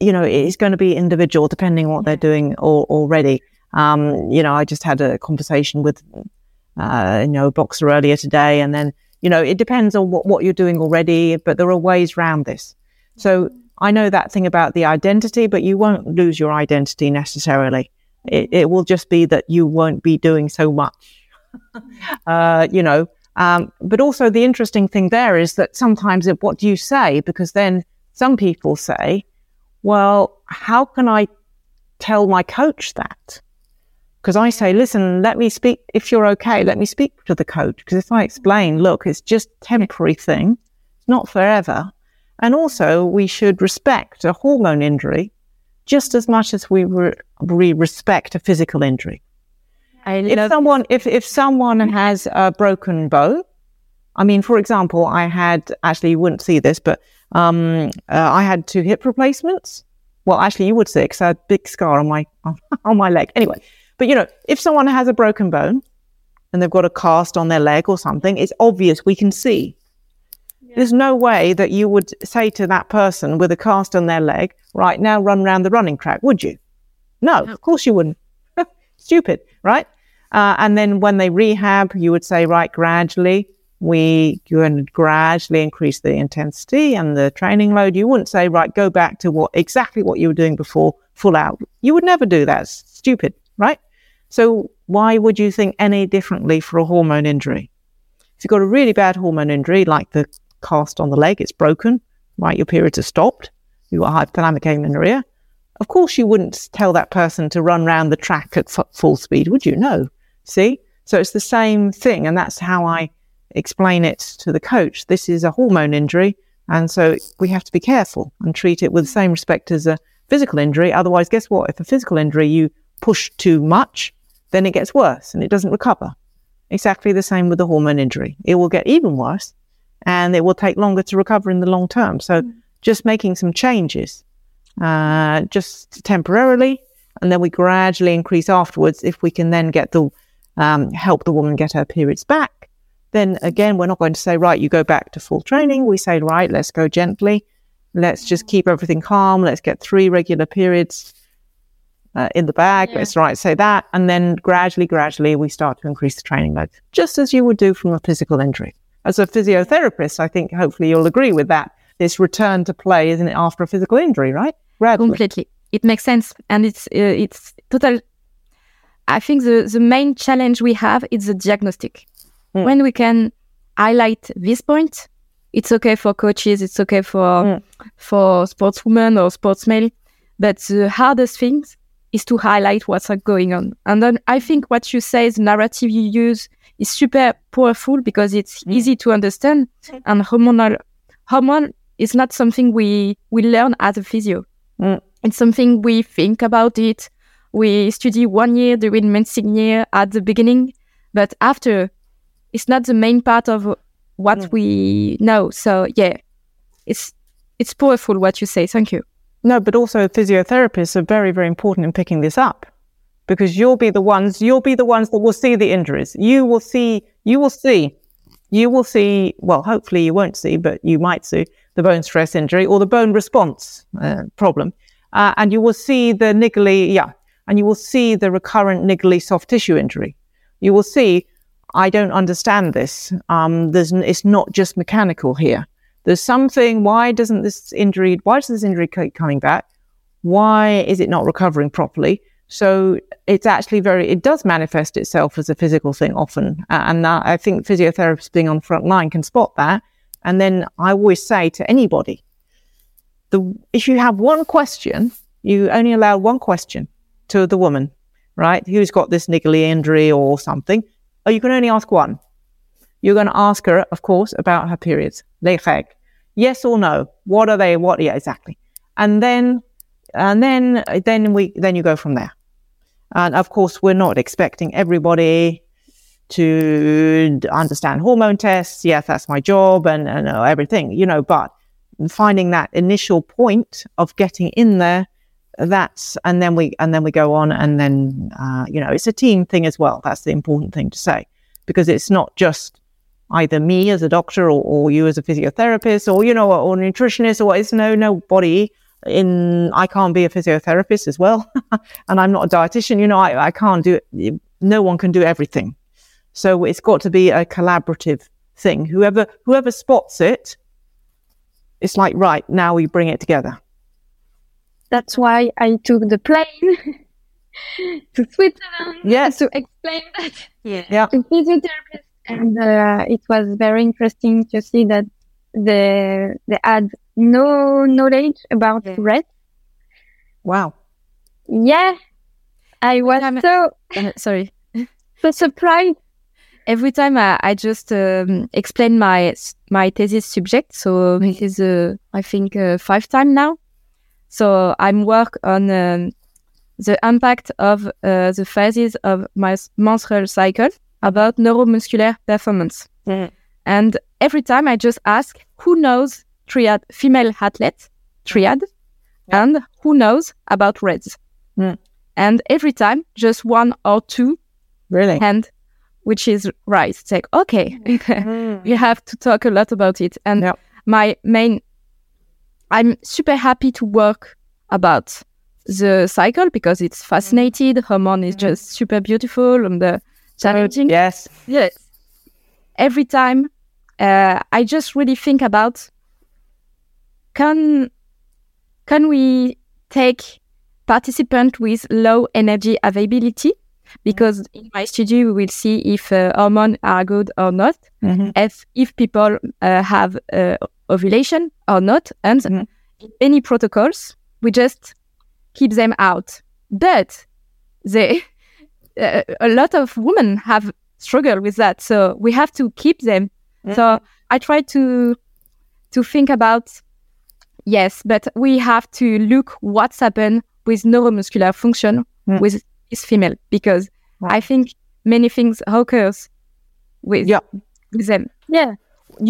you know it's going to be individual depending on what they're doing al- already. Um, you know, I just had a conversation with uh, you know a boxer earlier today, and then you know it depends on what what you're doing already. But there are ways around this. So I know that thing about the identity, but you won't lose your identity necessarily. It, it will just be that you won't be doing so much. uh, you know, um, but also the interesting thing there is that sometimes it, what do you say? Because then some people say, well, how can I tell my coach that? Because I say, listen, let me speak. If you're okay, let me speak to the coach. Because if I explain, look, it's just temporary thing, it's not forever. And also, we should respect a hormone injury just as much as we, re- we respect a physical injury. I if someone if if someone has a broken bone i mean for example i had actually you wouldn't see this but um uh, i had two hip replacements. Well actually you would see because i had a big scar on my on my leg. Anyway but you know if someone has a broken bone and they've got a cast on their leg or something it's obvious we can see there's no way that you would say to that person with a cast on their leg right now run around the running track would you no, of course you wouldn't stupid, right? Uh, and then when they rehab, you would say, right, gradually, we you would gradually increase the intensity and the training load. You wouldn't say, right, go back to what exactly what you were doing before, full out. You would never do that. It's stupid, right? So why would you think any differently for a hormone injury? If you've got a really bad hormone injury, like the cast on the leg, it's broken, right? Your periods are stopped. You've got hypothalamic amenorrhea. Of course, you wouldn't tell that person to run round the track at f- full speed, would you? No. See? So it's the same thing. And that's how I explain it to the coach. This is a hormone injury. And so we have to be careful and treat it with the same respect as a physical injury. Otherwise, guess what? If a physical injury you push too much, then it gets worse and it doesn't recover. Exactly the same with the hormone injury. It will get even worse and it will take longer to recover in the long term. So just making some changes uh, just temporarily and then we gradually increase afterwards if we can then get the um, help the woman get her periods back. Then again, we're not going to say, right, you go back to full training. We say, right, let's go gently. Let's just keep everything calm. Let's get three regular periods uh, in the bag. Yeah. Let's right say that. And then gradually, gradually, we start to increase the training load, just as you would do from a physical injury. As a physiotherapist, I think hopefully you'll agree with that. This return to play, isn't it, after a physical injury, right? Gradually. completely it makes sense and it's uh, it's total i think the the main challenge we have is the diagnostic Mm. when we can highlight this point it's okay for coaches it's okay for Mm. for sportswomen or sportsmen but the hardest thing is to highlight what's going on and then i think what you say the narrative you use is super powerful because it's Mm. easy to understand and hormonal hormone is not something we we learn as a physio Mm. it's something we think about it. We study one year during medicine year at the beginning, but after, it's not the main part of what Mm. we know. So yeah, it's it's powerful what you say. Thank you. No, but also physiotherapists are very, very important in picking this up because you'll be the ones, you'll be the ones that will see the injuries. You will see, you will see, you will see, well, hopefully you won't see, but you might see the bone stress injury or the bone response uh, problem. Uh, and you will see the niggly, yeah, and you will see the recurrent niggly soft tissue injury. You will see, I don't understand this. Um, there's, it's not just mechanical here. There's something. Why doesn't this injury? Why does this injury keep coming back? Why is it not recovering properly? So it's actually very. It does manifest itself as a physical thing often, A- and uh, I think physiotherapists being on the front line can spot that. And then I always say to anybody, the if you have one question, you only allow one question to the woman, right? Who's got this niggly injury or something? Oh, you can only ask one. You're going to ask her, of course, about her periods. Yes or no? What are they? What? Yeah, exactly. And then, and then, then we, then you go from there. And of course, we're not expecting everybody to understand hormone tests. Yes, that's my job and, and uh, everything, you know, but finding that initial point of getting in there, that's, and then we, and then we go on and then, uh, you know, it's a team thing as well. That's the important thing to say because it's not just either me as a doctor or, or you as a physiotherapist or, you know, or, a nutritionist or it's no, nobody in, I can't be a physiotherapist as well. and I'm not a dietitian, you know, I, I can't do it. No one can do everything. So it's got to be a collaborative thing. Whoever, whoever spots it, it's like, right, now we bring it together. That's why I took the plane to Switzerland Yes. to explain that Yeah. to physiotherapists. And uh, it was very interesting to see that the they had no knowledge about Yeah. rest. Wow. Yeah. I was time- so, Uh, sorry. so surprised. Every time I, I just um, explain my my thesis subject, so this is uh, I think uh, five time now. So I'm work on um, the impact of uh, the phases of my menstrual cycle about neuromuscular performance. Mhm. And every time I just ask, who knows triad female athlete triad, and who knows about RED-S. Mm. And every time, just one or two Really? And which is right. It's like, okay, Mm. we have to talk a lot about it. And Yep. my main, I'm super happy to work about the cycle because it's fascinating. Hormone is just super beautiful and uh, challenging. Yes. Yes. Every time, uh, I just really think about can can we take participant with low energy availability? Because in my study, we will see if uh, hormones are good or not, Mhm. if if people uh, have uh, ovulation or not, and Mhm. in many protocols, we just keep them out. But they uh, a lot of women have struggled with that, so we have to keep them. So I try to to think about yes, but we have to look what's happened with neuromuscular function Mm. with this female because I think many things occurs with Yeah. with them. Yeah.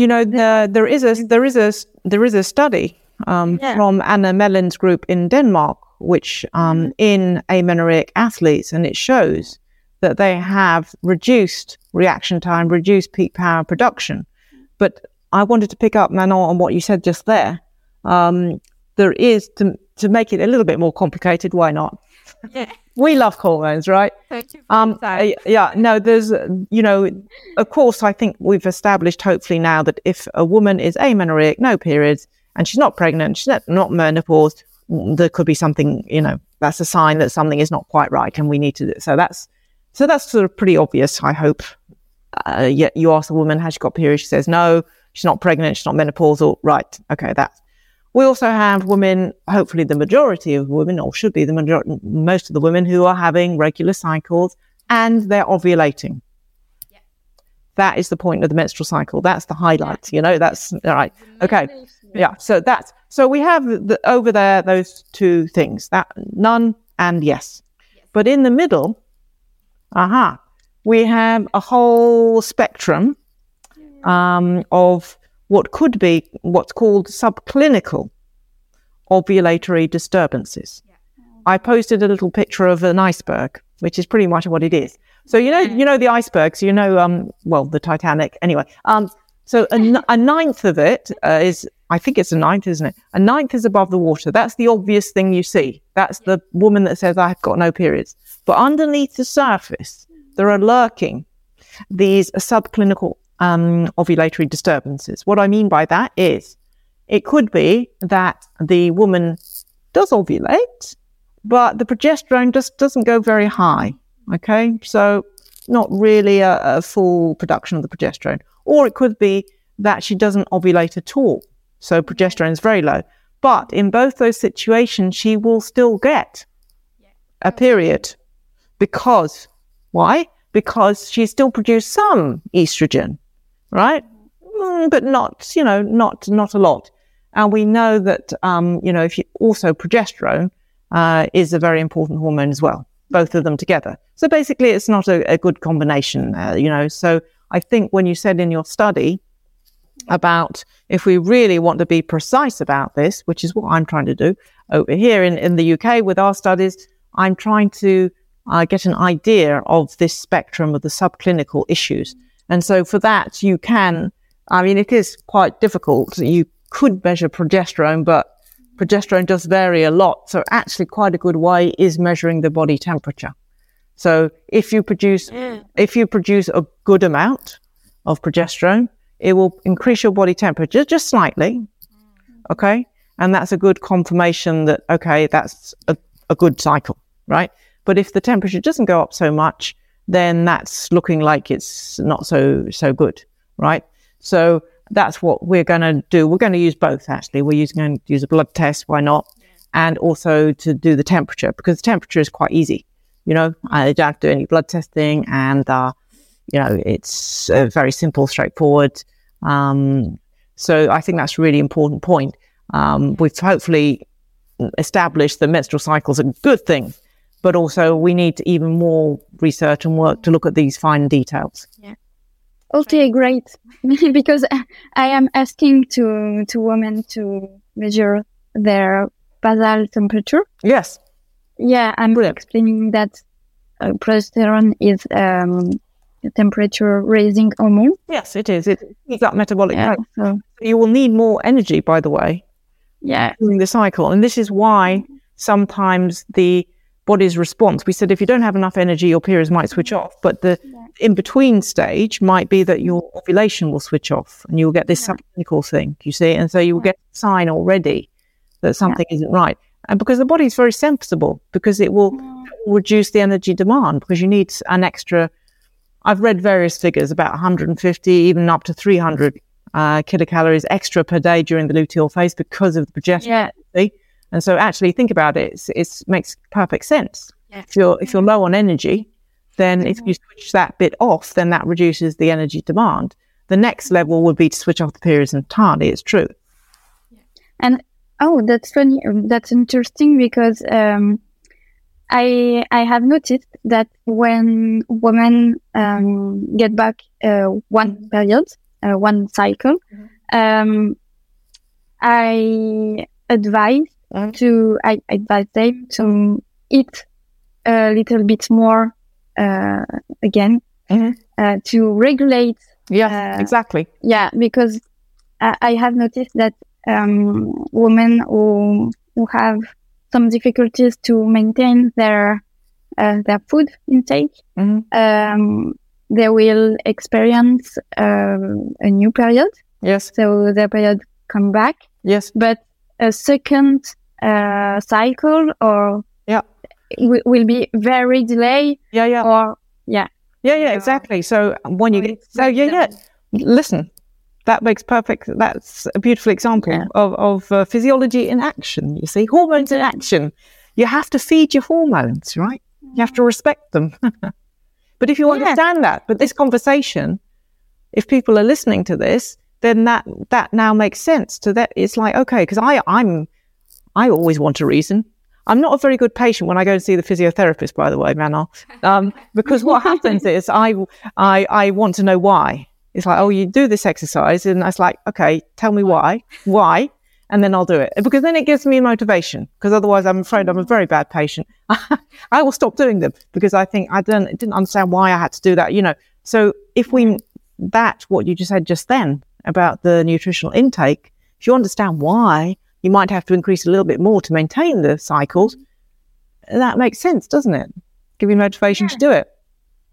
you know the, there is a there is a there is a study um, Yeah. from Anna Melin's group in Denmark which um, in amenorrheic athletes, and it shows that they have reduced reaction time, reduced peak power production. But I wanted to pick up, Manon, on what you said just there. Um, there is to to make it a little bit more complicated. Why not? Yeah. we love hormones, right? Thank you. Um, uh, yeah, no, there's, you know, of course, I think we've established hopefully now that if a woman is amenorrheic, no periods, and she's not pregnant, she's not, not menopause, there could be something, you know, that's a sign that something is not quite right, and we need to. So that's, so that's sort of pretty obvious. I hope. Uh, yet you ask a woman has she got periods, she says no, she's not pregnant, she's not menopausal. Right, okay, that's we also have women, hopefully the majority of women, or should be the majority, most of the women who are having regular cycles and they're ovulating. Yeah. That is the point of the menstrual cycle. That's the highlight, you know, that's all right. Okay. Yeah. So that's, so we have the, over there those two things that none and yes. yes. But in the middle, aha, uh-huh, we have a whole spectrum um, of what could be what's called subclinical ovulatory disturbances. I posted a little picture of an iceberg, which is pretty much what it is. So you know, you know the icebergs. You know, um, well, the Titanic. Anyway, um, so a, a ninth of it uh, is, I think it's a ninth, isn't it? A ninth is above the water. That's the obvious thing you see. That's the woman that says I've got no periods. But underneath the surface, there are lurking these subclinical um, ovulatory disturbances. What I mean by that is it could be that the woman does ovulate, but the progesterone just doesn't go very high. Okay, so not really a, a full production of the progesterone. Or it could be that she doesn't ovulate at all, so progesterone is very low. But in both those situations, she will still get a period because why? Because she still produced some estrogen right? Mm, but not, you know, not not a lot. And we know that, um, you know, if you also progesterone uh, is a very important hormone as well, both of them together. So basically, it's not a, a good combination, uh, you know. So I think when you said in your study about if we really want to be precise about this, which is what I'm trying to do over here in, in the UK with our studies, I'm trying to uh, get an idea of this spectrum of the subclinical issues. And so for that, you can, I mean, it is quite difficult. You could measure progesterone, but progesterone does vary a lot. So actually quite a good way is measuring the body temperature. So if you produce, yeah. if you produce a good amount of progesterone, it will increase your body temperature just slightly. Okay. And that's a good confirmation that, okay, that's a, a good cycle, right? But if the temperature doesn't go up so much, then that's looking like it's not so so good, right? So that's what we're going to do. We're going to use both actually. We're using going to use a blood test, why not? And also to do the temperature because the temperature is quite easy. You know, I don't have to do any blood testing, and uh, you know it's uh, very simple, straightforward. Um, so I think that's a really important point. Um, we've hopefully established that menstrual cycles are a good thing but also we need even more research and work to look at these fine details. Yeah. Okay, great. because I am asking to to women to measure their basal temperature. Yes. Yeah, I'm Brilliant. explaining that uh, progesterone is um, a temperature raising hormone. Yes, it is. It is that metabolic yeah, so. You will need more energy, by the way. Yeah. During the cycle, and this is why sometimes the body's response. We said if you don't have enough energy, your periods might switch off, but the yeah. in between stage might be that your ovulation will switch off and you'll get this yeah. subclinical thing, you see, and so you will get a sign already that something yeah. isn't right. And because the body is very sensible, because it will, reduce the energy demand because you need an extra. I've read various figures about 150, even up to 300 uh, kilocalories extra per day during the luteal phase because of the progesterone. Yeah. And so actually think about it, it makes perfect sense. Yes. If you're if you're low on energy, then mm-hmm. if you switch that bit off, then that reduces the energy demand. The next level would be to switch off the periods entirely. It's true. And oh, that's funny. That's interesting because um, I I have noticed that when women um, get back uh, one period, uh, one cycle, mm-hmm. um, I advise. To I advise them to eat a little bit more uh, again Mhm. uh, to regulate. Yeah, Uh, exactly. Yeah, because I, I have noticed that um, women who who have some difficulties to maintain their uh, their food intake, Mhm. um, they will experience um a new period. Yes, So their period come back, yes, but a second uh, cycle or Yeah. w- will be very delayed yeah, yeah, or yeah. yeah, yeah, exactly. So when you get, so yeah, yeah, listen, that makes perfect. That's a beautiful example Yeah. of of uh, physiology in action. You see, hormones in action. You have to feed your hormones, right? You have to respect them. but if you Yeah. understand that, but this conversation, if people are listening to this, then that that now makes sense. To that, it's like okay, because I I'm I always want a reason. I'm not a very good patient when I go and see the physiotherapist, by the way, Manon, um, because what happens is I, I, I want to know why. It's like, oh, you do this exercise, and I was like, okay, tell me why, why, and then I'll do it because then it gives me motivation. Because otherwise, I'm afraid I'm a very bad patient. I will stop doing them because I think I don't didn't understand why I had to do that. You know, so if we that what you just said just then about the nutritional intake, if you understand why you might have to increase a little bit more to maintain the cycles. That makes sense, doesn't it? Give you motivation to do it.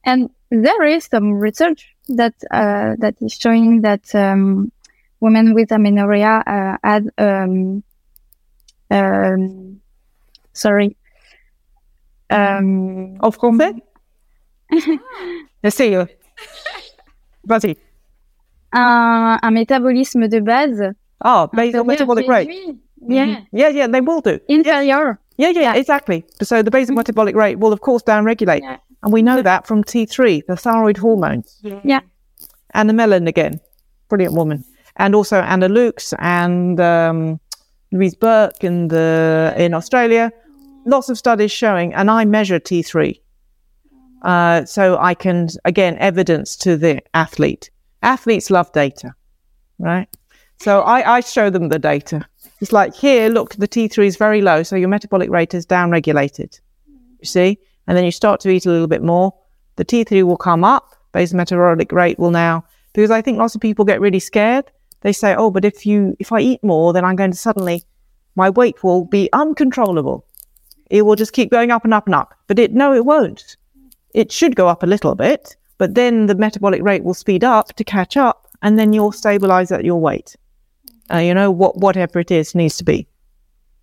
And there is some research that uh, that is showing that um, women with amenorrhea uh, had um, um, sorry um, En français? Essaye. Vas-y. Un, un métabolisme de base Oh, basal metabolic rate. réduit. Yeah, Yeah, yeah, they will do. inférieur. Yeah, yeah, exactly. So the basal metabolic rate will, of course, downregulate. Yeah. And we know that from T3, the thyroid hormones. Yeah. Anna Melin again, brilliant woman. And also Anna Loucks and um, Louise Burke in, the, in Australia. Lots of studies showing, and I measure T3. Uh, so I can, again, evidence to the athlete. Athletes love data, right? So I, I show them the data. It's like, here, look, the T3 is very low, so your metabolic rate is downregulated. You see? And then you start to eat a little bit more. The T3 will come up, basal metabolic rate will now, because I think lots of people get really scared. They say, oh, but if you, if I eat more, then I'm going to suddenly, my weight will be uncontrollable. It will just keep going up and up and up. But it, no, it won't. It should go up a little bit, but then the metabolic rate will speed up to catch up, and then you'll stabilize at your weight. Uh, you know, what, whatever it is needs to be.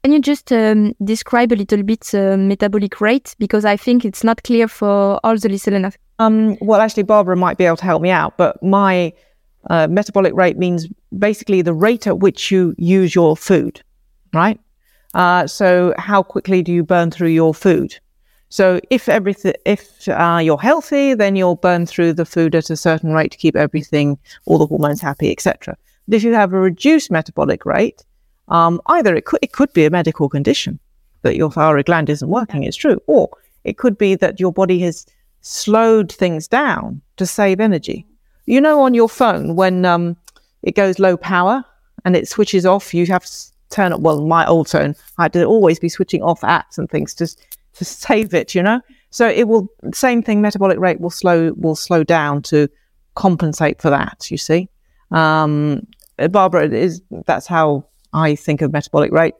Can you just um, describe a little bit uh, metabolic rate because I think it's not clear for all the listeners. Um, well, actually, Barbara might be able to help me out, but my uh, metabolic rate means basically the rate at which you use your food, right? Uh, so, how quickly do you burn through your food? So, if everything, if uh, you're healthy, then you'll burn through the food at a certain rate to keep everything, all the hormones happy, etc. But if you have a reduced metabolic rate, um, either it could it could be a medical condition that your thyroid gland isn't working. It's true, or it could be that your body has slowed things down to save energy. You know, on your phone when um, it goes low power and it switches off, you have to turn up. Well, my old phone, I had to always be switching off apps and things to s- to save it. You know, so it will same thing. Metabolic rate will slow will slow down to compensate for that. You see, um, Barbara is that's how I think of metabolic rate.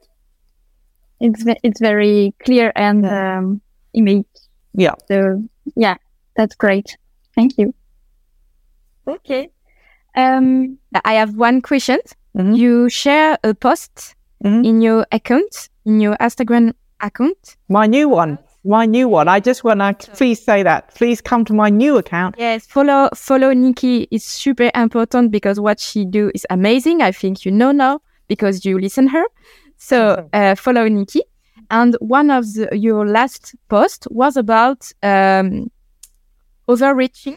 It's it's very clear and um, image. Yeah. So yeah, that's great. Thank you. Okay. Um, I have one question. Mhm. You share a post Mhm. in your account, in your Instagram account. My new one, my new one. I just want to please say that. Please come to my new account. Yes, follow follow Nicky is super important because what she do is amazing. I think you know now because you listen her. So uh, follow Nicky. And one of the, your last post was about um, overreaching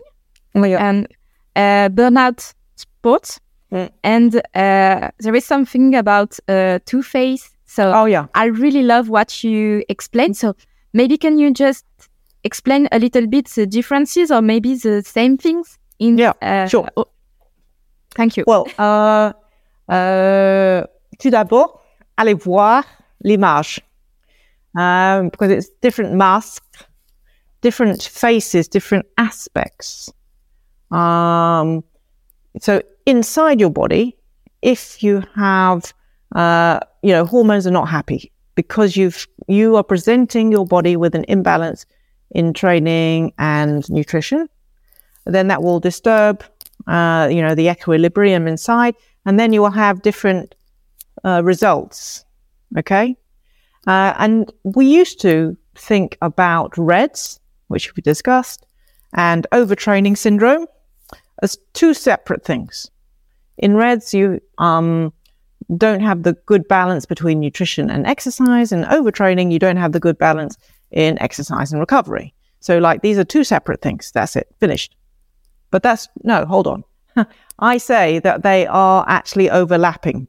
Oh, and uh, burnout sports. Mm. And uh, there is something about uh, Two Face. So Oh yeah. I really love what you explained. So maybe can you just explain a little bit the differences or maybe the same things in Yeah, uh, sure. oh, thank you. Well, euh, euh, tout d'abord, allez voir l'image um, because it's different masks, different faces, different aspects. Um, so inside your body, if you have, uh, you know, hormones are not happy because you've you are presenting your body with an imbalance in training and nutrition, then that will disturb, uh, you know, the equilibrium inside, and then you will have different uh, results. Okay, uh, and we used to think about RED-S, which we discussed, and overtraining syndrome as two separate things. In RED-S, you um, don't have the good balance between nutrition and exercise, and overtraining, you don't have the good balance in exercise and recovery. So, like, these are two separate things. That's it, finished. But that's no, hold on. I say that they are actually overlapping.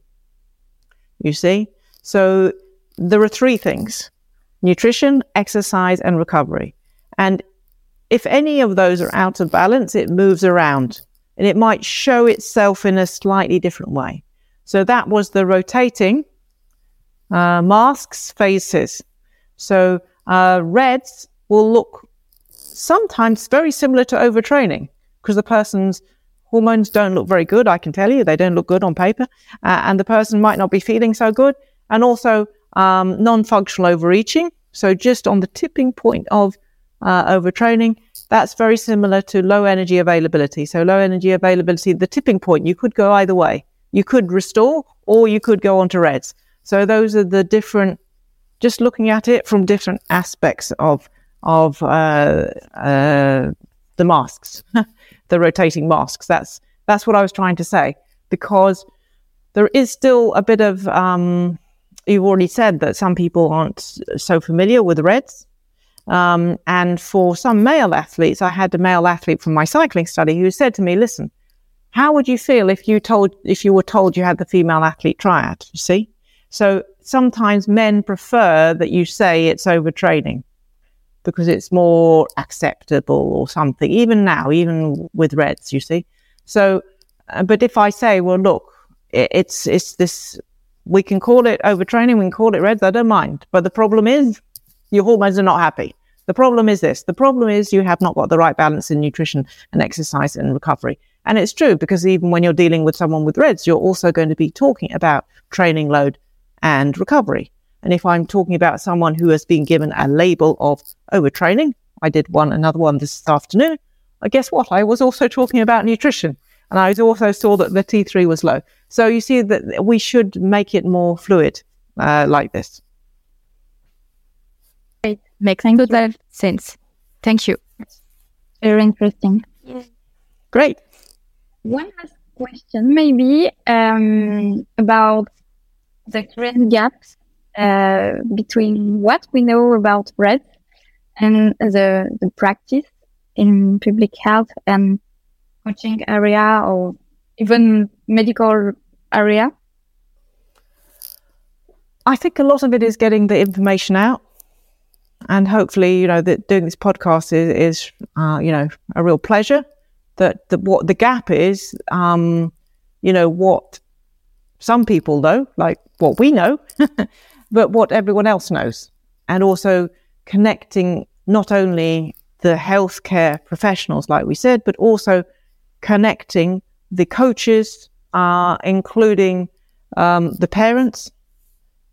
You see? So, there are three things nutrition, exercise, and recovery. And if any of those are out of balance, it moves around and it might show itself in a slightly different way. So that was the rotating uh, masks faces. So uh, RED-S will look sometimes very similar to overtraining because the person's hormones don't look very good. I can tell you they don't look good on paper, uh, and the person might not be feeling so good. And also um, non-functional overreaching. So just on the tipping point of uh, overtraining, that's very similar to low energy availability. So low energy availability, the tipping point, you could go either way. You could restore or you could go on to RED-S. So those are the different, just looking at it from different aspects of, of, uh, uh, the masks, the rotating masks. That's, that's what I was trying to say because there is still a bit of, um, you've already said that some people aren't so familiar with RED-S. Um, and for some male athletes, I had a male athlete from my cycling study who said to me, listen, how would you feel if you told, if you were told you had the female athlete triad? You see? So sometimes men prefer that you say it's overtraining because it's more acceptable or something, even now, even with RED-S, you see? So, uh, but if I say, well, look, it, it's, it's this we can call it overtraining, we can call it RED-S. I don't mind. But the problem is your hormones are not happy. The problem is this. The problem is you have not got the right balance in nutrition and exercise and recovery. And it's true because even when you're dealing with someone with RED-S, you're also going to be talking about training load and recovery. And if I'm talking about someone who has been given a label of overtraining, I did one, another one this afternoon. I guess what? I was also talking about nutrition. And I also saw that the T3 was low. So you see that we should make it more fluid uh, like this. It makes total sense. Thank you. Very interesting. Yeah. Great. One last question, maybe um, about the current gaps uh, between what we know about RED and the, the practice in public health and coaching area or even medical area? I think a lot of it is getting the information out. And hopefully, you know, that doing this podcast is, is uh, you know, a real pleasure. That the, what the gap is, um, you know, what some people know, like what we know, but what everyone else knows. And also connecting not only the healthcare professionals, like we said, but also connecting the coaches, uh, including um, the parents,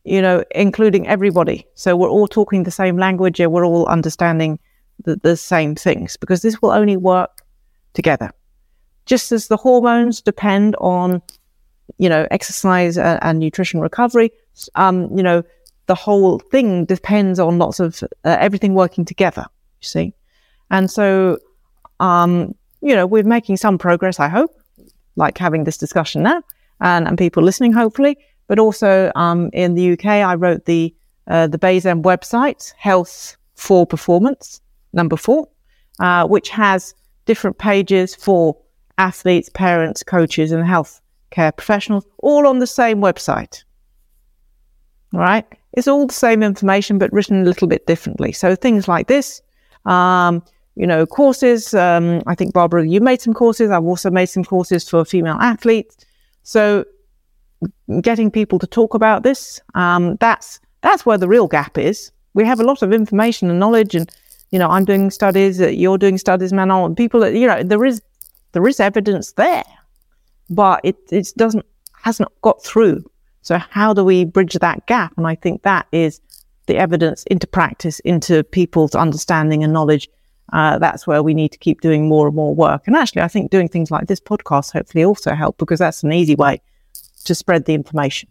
you know, including everybody. So we're all talking the same language and we're all understanding the, the same things because this will only work together. Just as the hormones depend on, you know, exercise and, and nutrition recovery, um, you know, the whole thing depends on lots of uh, everything working together, you see. And so, um, you know, we're making some progress, I hope, like having this discussion now and, and people listening, hopefully. But also um, in the UK, I wrote the uh, the BASEM website, Health for Performance, number four, uh, which has different pages for athletes, parents, coaches, and health care professionals, all on the same website. Right? It's all the same information, but written a little bit differently. So things like this, um, you know, courses. Um, I think Barbara, you made some courses. I've also made some courses for female athletes. So getting people to talk about this, um, that's that's where the real gap is. We have a lot of information and knowledge, and you know, I'm doing studies, uh, you're doing studies, Manon, and people, you know, there is there is evidence there, but it it doesn't hasn't got through. So how do we bridge that gap? And I think that is the evidence into practice, into people's understanding and knowledge. Uh, that's where we need to keep doing more and more work. And actually, I think doing things like this podcast hopefully also help because that's an easy way to spread the information.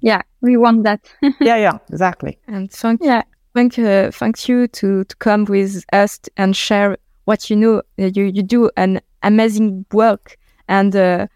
Yeah, we want that. yeah, yeah, exactly. And thank, yeah. Thank, uh, thank you to, to come with us and share what you know. You, you do an amazing work. And uh,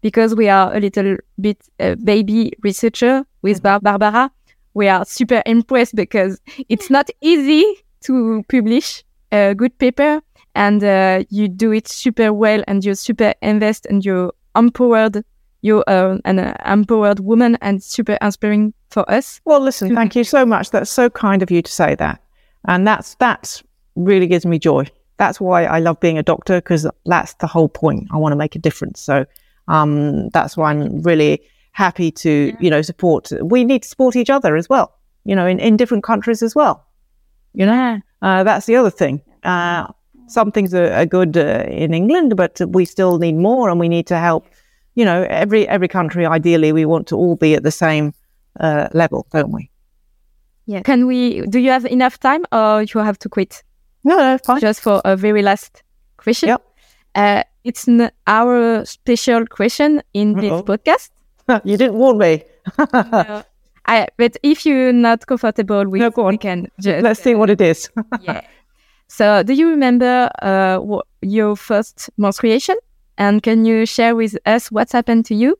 because we are a little bit uh, baby researcher with Bar- Barbara, we are super impressed because it's not easy to publish a good paper and uh, you do it super well and you're super invest and you're empowered you're uh, an uh, empowered woman and super inspiring for us. Well listen thank you so much. That's so kind of you to say that. And that's that's really gives me joy. That's why i love being a doctor because that's the whole point. I want to make a difference. So um, that's why i'm really happy to yeah. you know support. We need to support each other as well you know in, in different countries as well you know? Uh, that's the other thing. Uh, some things are, are good uh, in england but we still need more and we need to help you know, every every country ideally we want to all be at the same uh, level, don't we? Yeah. Can we? Do you have enough time, or you have to quit? No, no, fine. Just for a very last question. Yep. Uh, it's n- our special question in Uh-oh. this podcast. you didn't warn me. no. I, but if you're not comfortable with, no, go on. we can just let's see what it is. yeah. So, do you remember uh, your first menstruation? And can you share with us what's happened to you?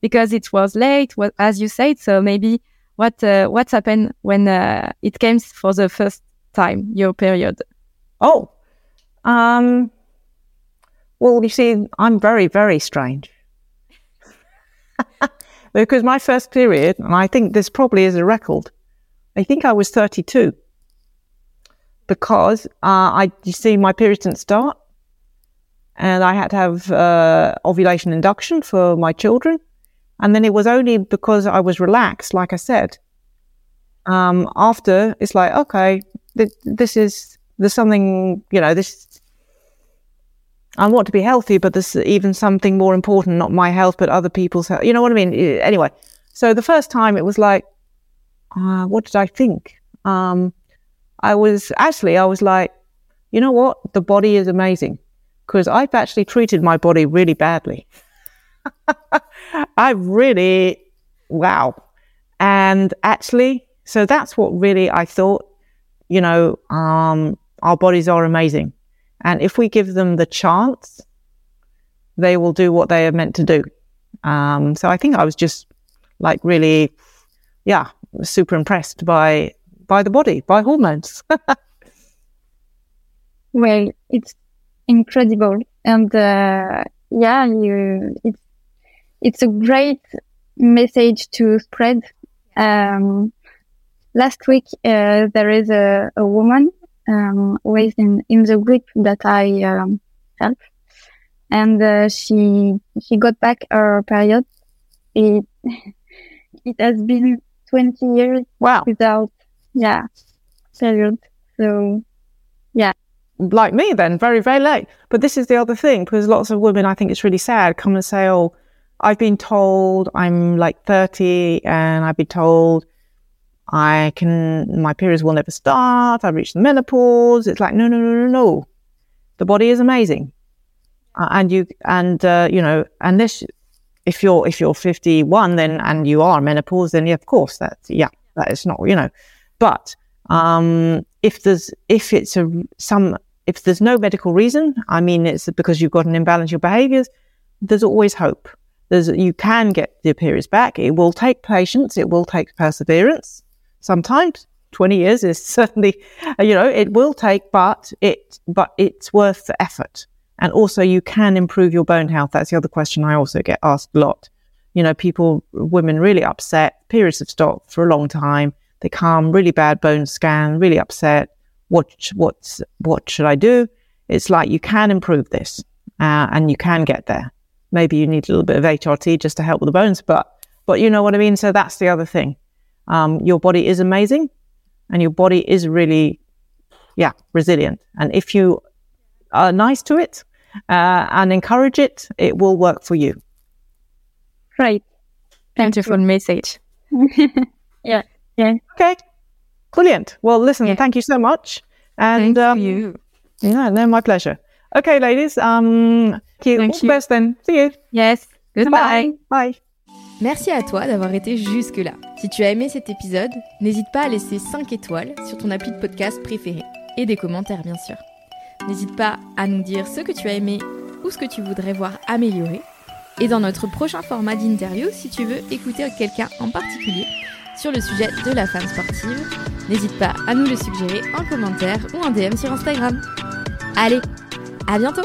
Because it was late, what, as you said. So maybe what uh, what's happened when uh, it came for the first time, your period? Oh, um, well, you see, I'm very, very strange. because my first period, and I think this probably is a record, I think I was 32. Because uh, I, you see, my period didn't start and I had to have uh, ovulation induction for my children. And then it was only because I was relaxed, like I said. Um, after it's like, okay, th- this is there's something, you know, this. I want to be healthy, but there's even something more important, not my health, but other people's health. You know what I mean? Anyway, so the first time it was like, uh, what did I think? Um, I was actually, I was like, you know what? The body is amazing because I've actually treated my body really badly. I really, wow. And actually, so that's what really I thought, you know, um, our bodies are amazing. And if we give them the chance, they will do what they are meant to do. Um, so I think I was just like really, yeah, super impressed by by the body, by hormones. well, it's incredible. And uh, yeah, you, it's it's a great message to spread. Um, last week uh, there is a, a woman um, in, in the group that I um, help, and uh, she she got back her period. It it has been twenty years wow. without yeah period. So yeah, like me then, very, very late. But this is the other thing, because lots of women, I think it's really sad, come and say, oh, I've been told I'm like 30 and I've been told I can, my periods will never start. I've reached the menopause. It's like, no, no, no, no, no. The body is amazing. Uh, and you, and, uh, you know, and this, if you're, if you're 51 then, and you are menopause, then yeah, of course that's, yeah, that is not, you know, but, um, if there's, if it's a, some if there's no medical reason, I mean, it's because you've got an imbalance in your behaviors, there's always hope. There's, you can get the periods back. It will take patience. It will take perseverance. Sometimes 20 years is certainly, you know, it will take, but it, but it's worth the effort. And also you can improve your bone health. That's the other question I also get asked a lot. You know, people, women really upset, periods have stopped for a long time. They come, really bad bone scan, really upset what what's what should I do? It's like you can improve this uh, and you can get there. Maybe you need a little bit of HRT just to help with the bones, but but you know what I mean. So that's the other thing. um, your body is amazing and your body is really, yeah, resilient. And if you are nice to it uh, and encourage it, it will work for you. Right. Beautiful message. yeah. Yeah. Okay. Brilliant. Well, listen, yeah. thank you so much. And thank um, you. Yeah, no, my pleasure. Okay, ladies. Um, thank you. Thank All you. best then. See you. Yes. Goodbye. Bye. Merci à toi d'avoir été jusque-là. Si tu as aimé cet épisode, n'hésite pas à laisser 5 étoiles sur ton appli de podcast préféré et des commentaires bien sûr. N'hésite pas à nous dire ce que tu as aimé ou ce que tu voudrais voir améliorer. Et dans notre prochain format d'interview, si tu veux écouter quelqu'un en particulier sur le sujet de la femme sportive, n'hésite pas à nous le suggérer en commentaire ou en DM sur Instagram. Allez, à bientôt